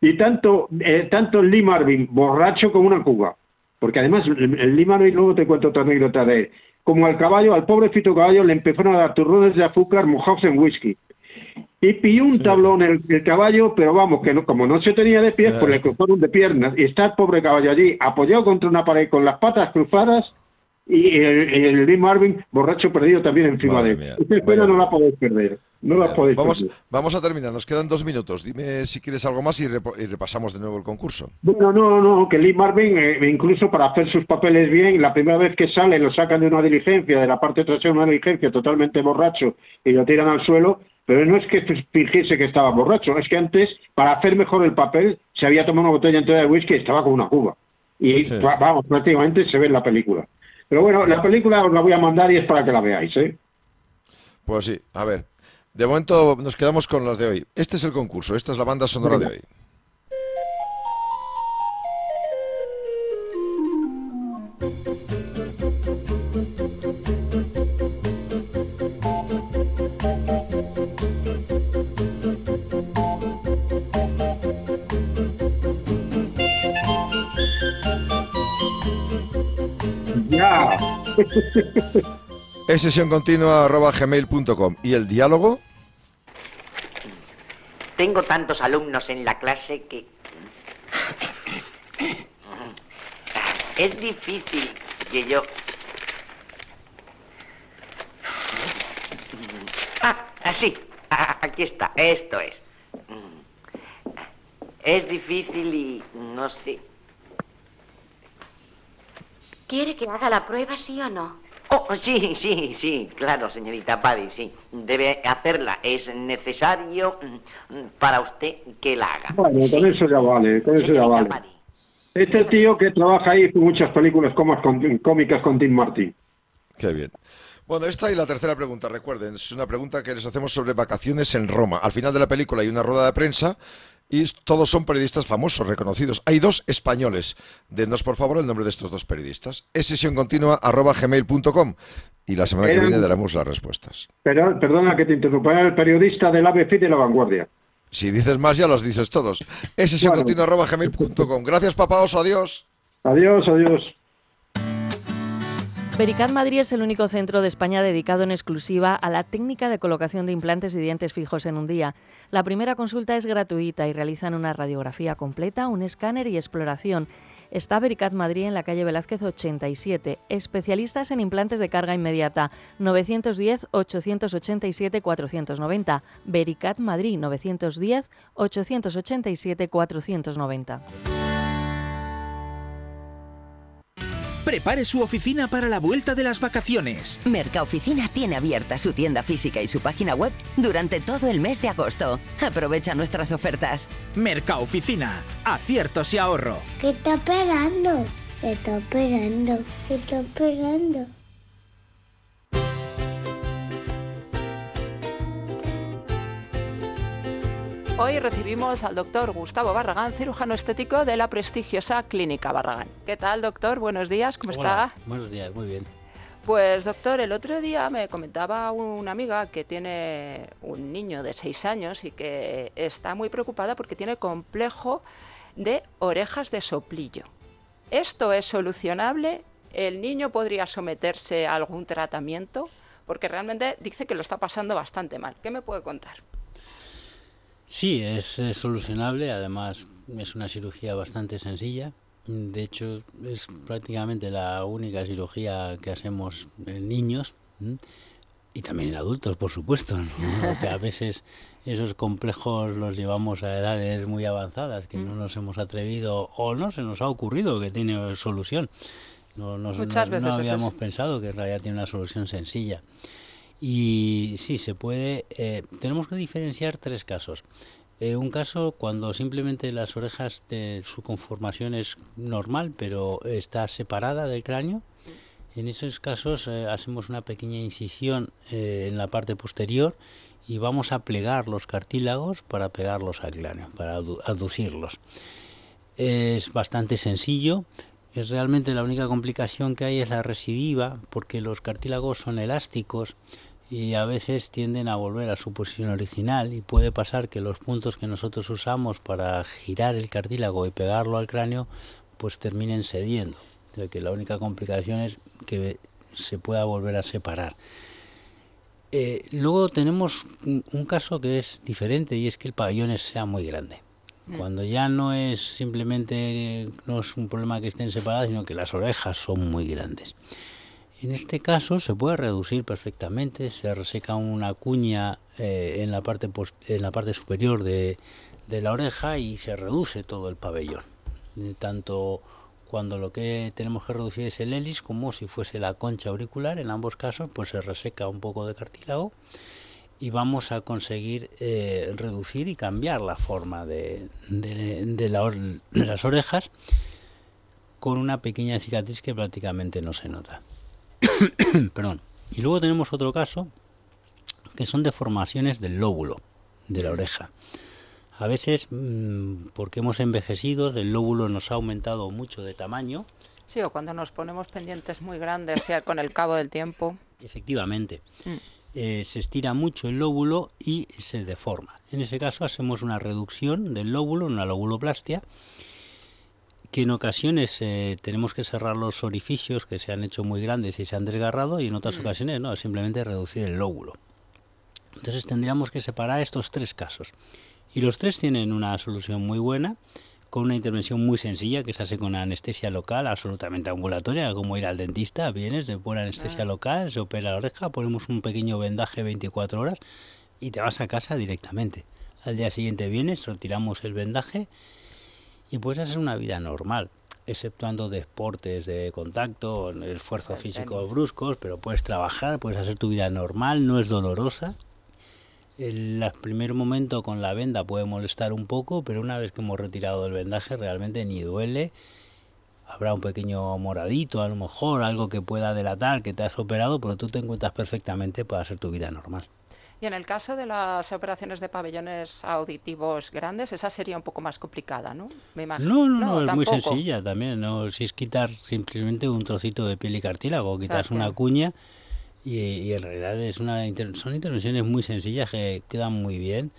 y tanto, eh, tanto Lee Marvin, borracho como una cuba, porque además el, Lee Marvin, luego te cuento otra anécdota de él, como al caballo, al pobrecito caballo, le empezaron a dar turrones de azúcar mojados en whisky. Y pilló un tablón el, el caballo, pero vamos, que no, como no se tenía de pies, pues le cruzaron de piernas. Y está el pobre caballo allí, apoyado contra una pared con las patas cruzadas, y el, el Lee Marvin, borracho perdido también encima Madre de él. Esta escena no la podéis perder. No la podéis Vamos, perder. vamos a terminar, nos quedan dos minutos. Dime si quieres algo más y, repo- y repasamos de nuevo el concurso. Bueno, no, no, que Lee Marvin, eh, incluso para hacer sus papeles bien, la primera vez que sale lo sacan de una diligencia, de la parte trasera de una diligencia, totalmente borracho, y lo tiran al suelo, pero no es que fingiese que estaba borracho, es que antes, para hacer mejor el papel, se había tomado una botella entera de whisky y estaba con una cuba. Y Sí. vamos, prácticamente se ve en la película. Pero bueno, la película os la voy a mandar y es para que la veáis, ¿eh? Pues sí, a ver. De momento nos quedamos con los de hoy. Este es el concurso, esta es la banda sonora de hoy. Es sesión continua arroba gmail.com. ¿Y el diálogo? Tengo tantos alumnos en la clase que... Es difícil que yo... Ah, así. Aquí está. Esto es. Es difícil y no sé. ¿Quiere que haga la prueba, sí o no? Oh, sí, sí, sí, claro, señorita Paddy, sí. Debe hacerla. Es necesario mm, para usted que la haga. Bueno, con eso ya vale, con eso ya vale. Este tío que trabaja ahí hizo muchas películas cómicas con Tim Martin. Qué bien. Bueno, esta y la tercera pregunta, recuerden, es una pregunta que les hacemos sobre vacaciones en Roma. Al final de la película hay una rueda de prensa y todos son periodistas famosos, reconocidos. Hay dos españoles. Denos, por favor, el nombre de estos dos periodistas. Es sesión continua arroba gmail.com y la semana que viene daremos las respuestas. Pero, perdona que te interrumpa, era el periodista del ABC de La Vanguardia. Si dices más, ya los dices todos. Es sesión Bueno. continua arroba gmail.com. Gracias, papá oso. Adiós. Adiós, adiós. Vericat Madrid es el único centro de España dedicado en exclusiva a la técnica de colocación de implantes y dientes fijos en un día. La primera consulta es gratuita y realizan una radiografía completa, un escáner y exploración. Está Vericat Madrid en la calle Velázquez 87. Especialistas en implantes de carga inmediata. 910-887-490. Vericat Madrid 910-887-490. Prepare su oficina para la vuelta de las vacaciones. Mercaoficina tiene abierta su tienda física y su página web durante todo el mes de agosto. Aprovecha nuestras ofertas. Mercaoficina, aciertos y ahorro. ¿Qué está esperando? ¿Qué está esperando? ¿Qué está esperando? Hoy recibimos al doctor Gustavo Barragán, cirujano estético de la prestigiosa Clínica Barragán. ¿Qué tal, doctor? Buenos días, ¿cómo Hola, está? Buenos días, muy bien. Pues, doctor, el otro día me comentaba una amiga que tiene un niño de 6 años y que está muy preocupada porque tiene complejo de orejas de soplillo. ¿Esto es solucionable? ¿El niño podría someterse a algún tratamiento? Porque realmente dice que lo está pasando bastante mal. ¿Qué me puede contar? Sí, es, solucionable, además es una cirugía bastante sencilla. De hecho, es prácticamente la única cirugía que hacemos en niños y también en adultos, por supuesto. ¿no? Que a veces esos complejos los llevamos a edades muy avanzadas que no nos hemos atrevido o no se nos ha ocurrido que tiene solución. No, no, Muchas no- veces no habíamos pensado que en realidad tiene una solución sencilla. Y sí, se puede. eh, tenemos que diferenciar tres casos. Eh, un caso cuando simplemente las orejas de su conformación es normal, pero está separada del cráneo. En esos casos eh, hacemos una pequeña incisión en la parte posterior y vamos a plegar los cartílagos para pegarlos al cráneo, para adu- aducirlos. Es bastante sencillo. Es realmente la única complicación que hay es la recidiva, porque los cartílagos son elásticos y a veces tienden a volver a su posición original y puede pasar que los puntos que nosotros usamos para girar el cartílago y pegarlo al cráneo pues terminen cediendo. O sea que la única complicación es que se pueda volver a separar. Eh, luego tenemos un, un caso que es diferente y es que el pabellón sea muy grande. Mm. Cuando ya no es simplemente, no es un problema que estén separadas, sino que las orejas son muy grandes. En este caso se puede reducir perfectamente, se reseca una cuña eh, en, la parte superior de, la oreja y se reduce todo el pabellón. Eh, tanto cuando lo que tenemos que reducir es el hélice como si fuese la concha auricular, en ambos casos pues se reseca un poco de cartílago y vamos a conseguir eh, reducir y cambiar la forma de las orejas con una pequeña cicatriz que prácticamente no se nota. Perdón. Y luego tenemos otro caso que son deformaciones del lóbulo de la oreja. A veces, mm, porque hemos envejecido, el lóbulo nos ha aumentado mucho de tamaño. Sí, o cuando nos ponemos pendientes muy grandes, ya con el cabo del tiempo. Efectivamente. Mm. eh, se estira mucho el lóbulo y se deforma. En ese caso hacemos una reducción del lóbulo, una lobuloplastia, que en ocasiones eh, tenemos que cerrar los orificios que se han hecho muy grandes y se han desgarrado y en otras Mm. ocasiones no, simplemente reducir el lóbulo. Entonces tendríamos que separar estos tres casos. Y los tres tienen una solución muy buena, con una intervención muy sencilla que se hace con anestesia local, absolutamente ambulatoria, como ir al dentista, vienes de buena anestesia local, se opera la oreja, ponemos un pequeño vendaje 24 horas y te vas a casa directamente. Al día siguiente vienes, retiramos el vendaje y puedes hacer una vida normal, exceptuando deportes de contacto, esfuerzos El físicos bruscos, pero puedes trabajar, puedes hacer tu vida normal, no es dolorosa. El la- primer momento con la venda puede molestar un poco, pero una vez que hemos retirado el vendaje realmente ni duele. Habrá un pequeño moradito, a lo mejor algo que pueda delatar que te has operado, pero tú te encuentras perfectamente para hacer tu vida normal. Y en el caso de las operaciones de pabellones auditivos grandes, esa sería un poco más complicada, ¿no? Me imagino. No, no, no, es muy sencilla también. ¿no? Si es quitar simplemente un trocito de piel y cartílago, quitas una cuña y, y en realidad es una inter- son intervenciones muy sencillas que quedan muy bien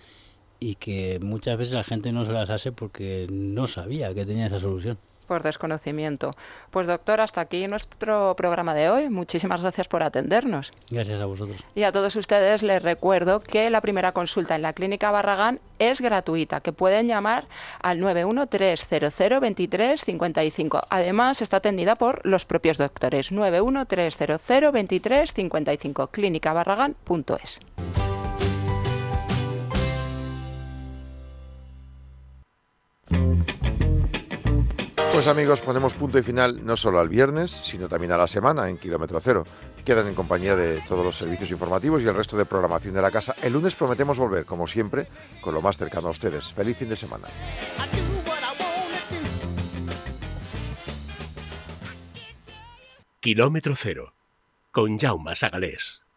y que muchas veces la gente no se las hace porque no sabía que tenía esa solución. Por desconocimiento. Pues doctor, hasta aquí nuestro programa de hoy. Muchísimas gracias por atendernos. Gracias a vosotros. Y a todos ustedes les recuerdo que la primera consulta en la Clínica Barragán es gratuita, que pueden llamar al 913002355. Además, está atendida por los propios doctores. 913002355, clínicabarragán.es. Pues amigos, ponemos punto y final no solo al viernes, sino también a la semana en Kilómetro Cero. Quedan en compañía de todos los servicios informativos y el resto de programación de la casa. El lunes prometemos volver, como siempre, con lo más cercano a ustedes. Feliz fin de semana. Kilómetro cero, con Jaume Sagalés.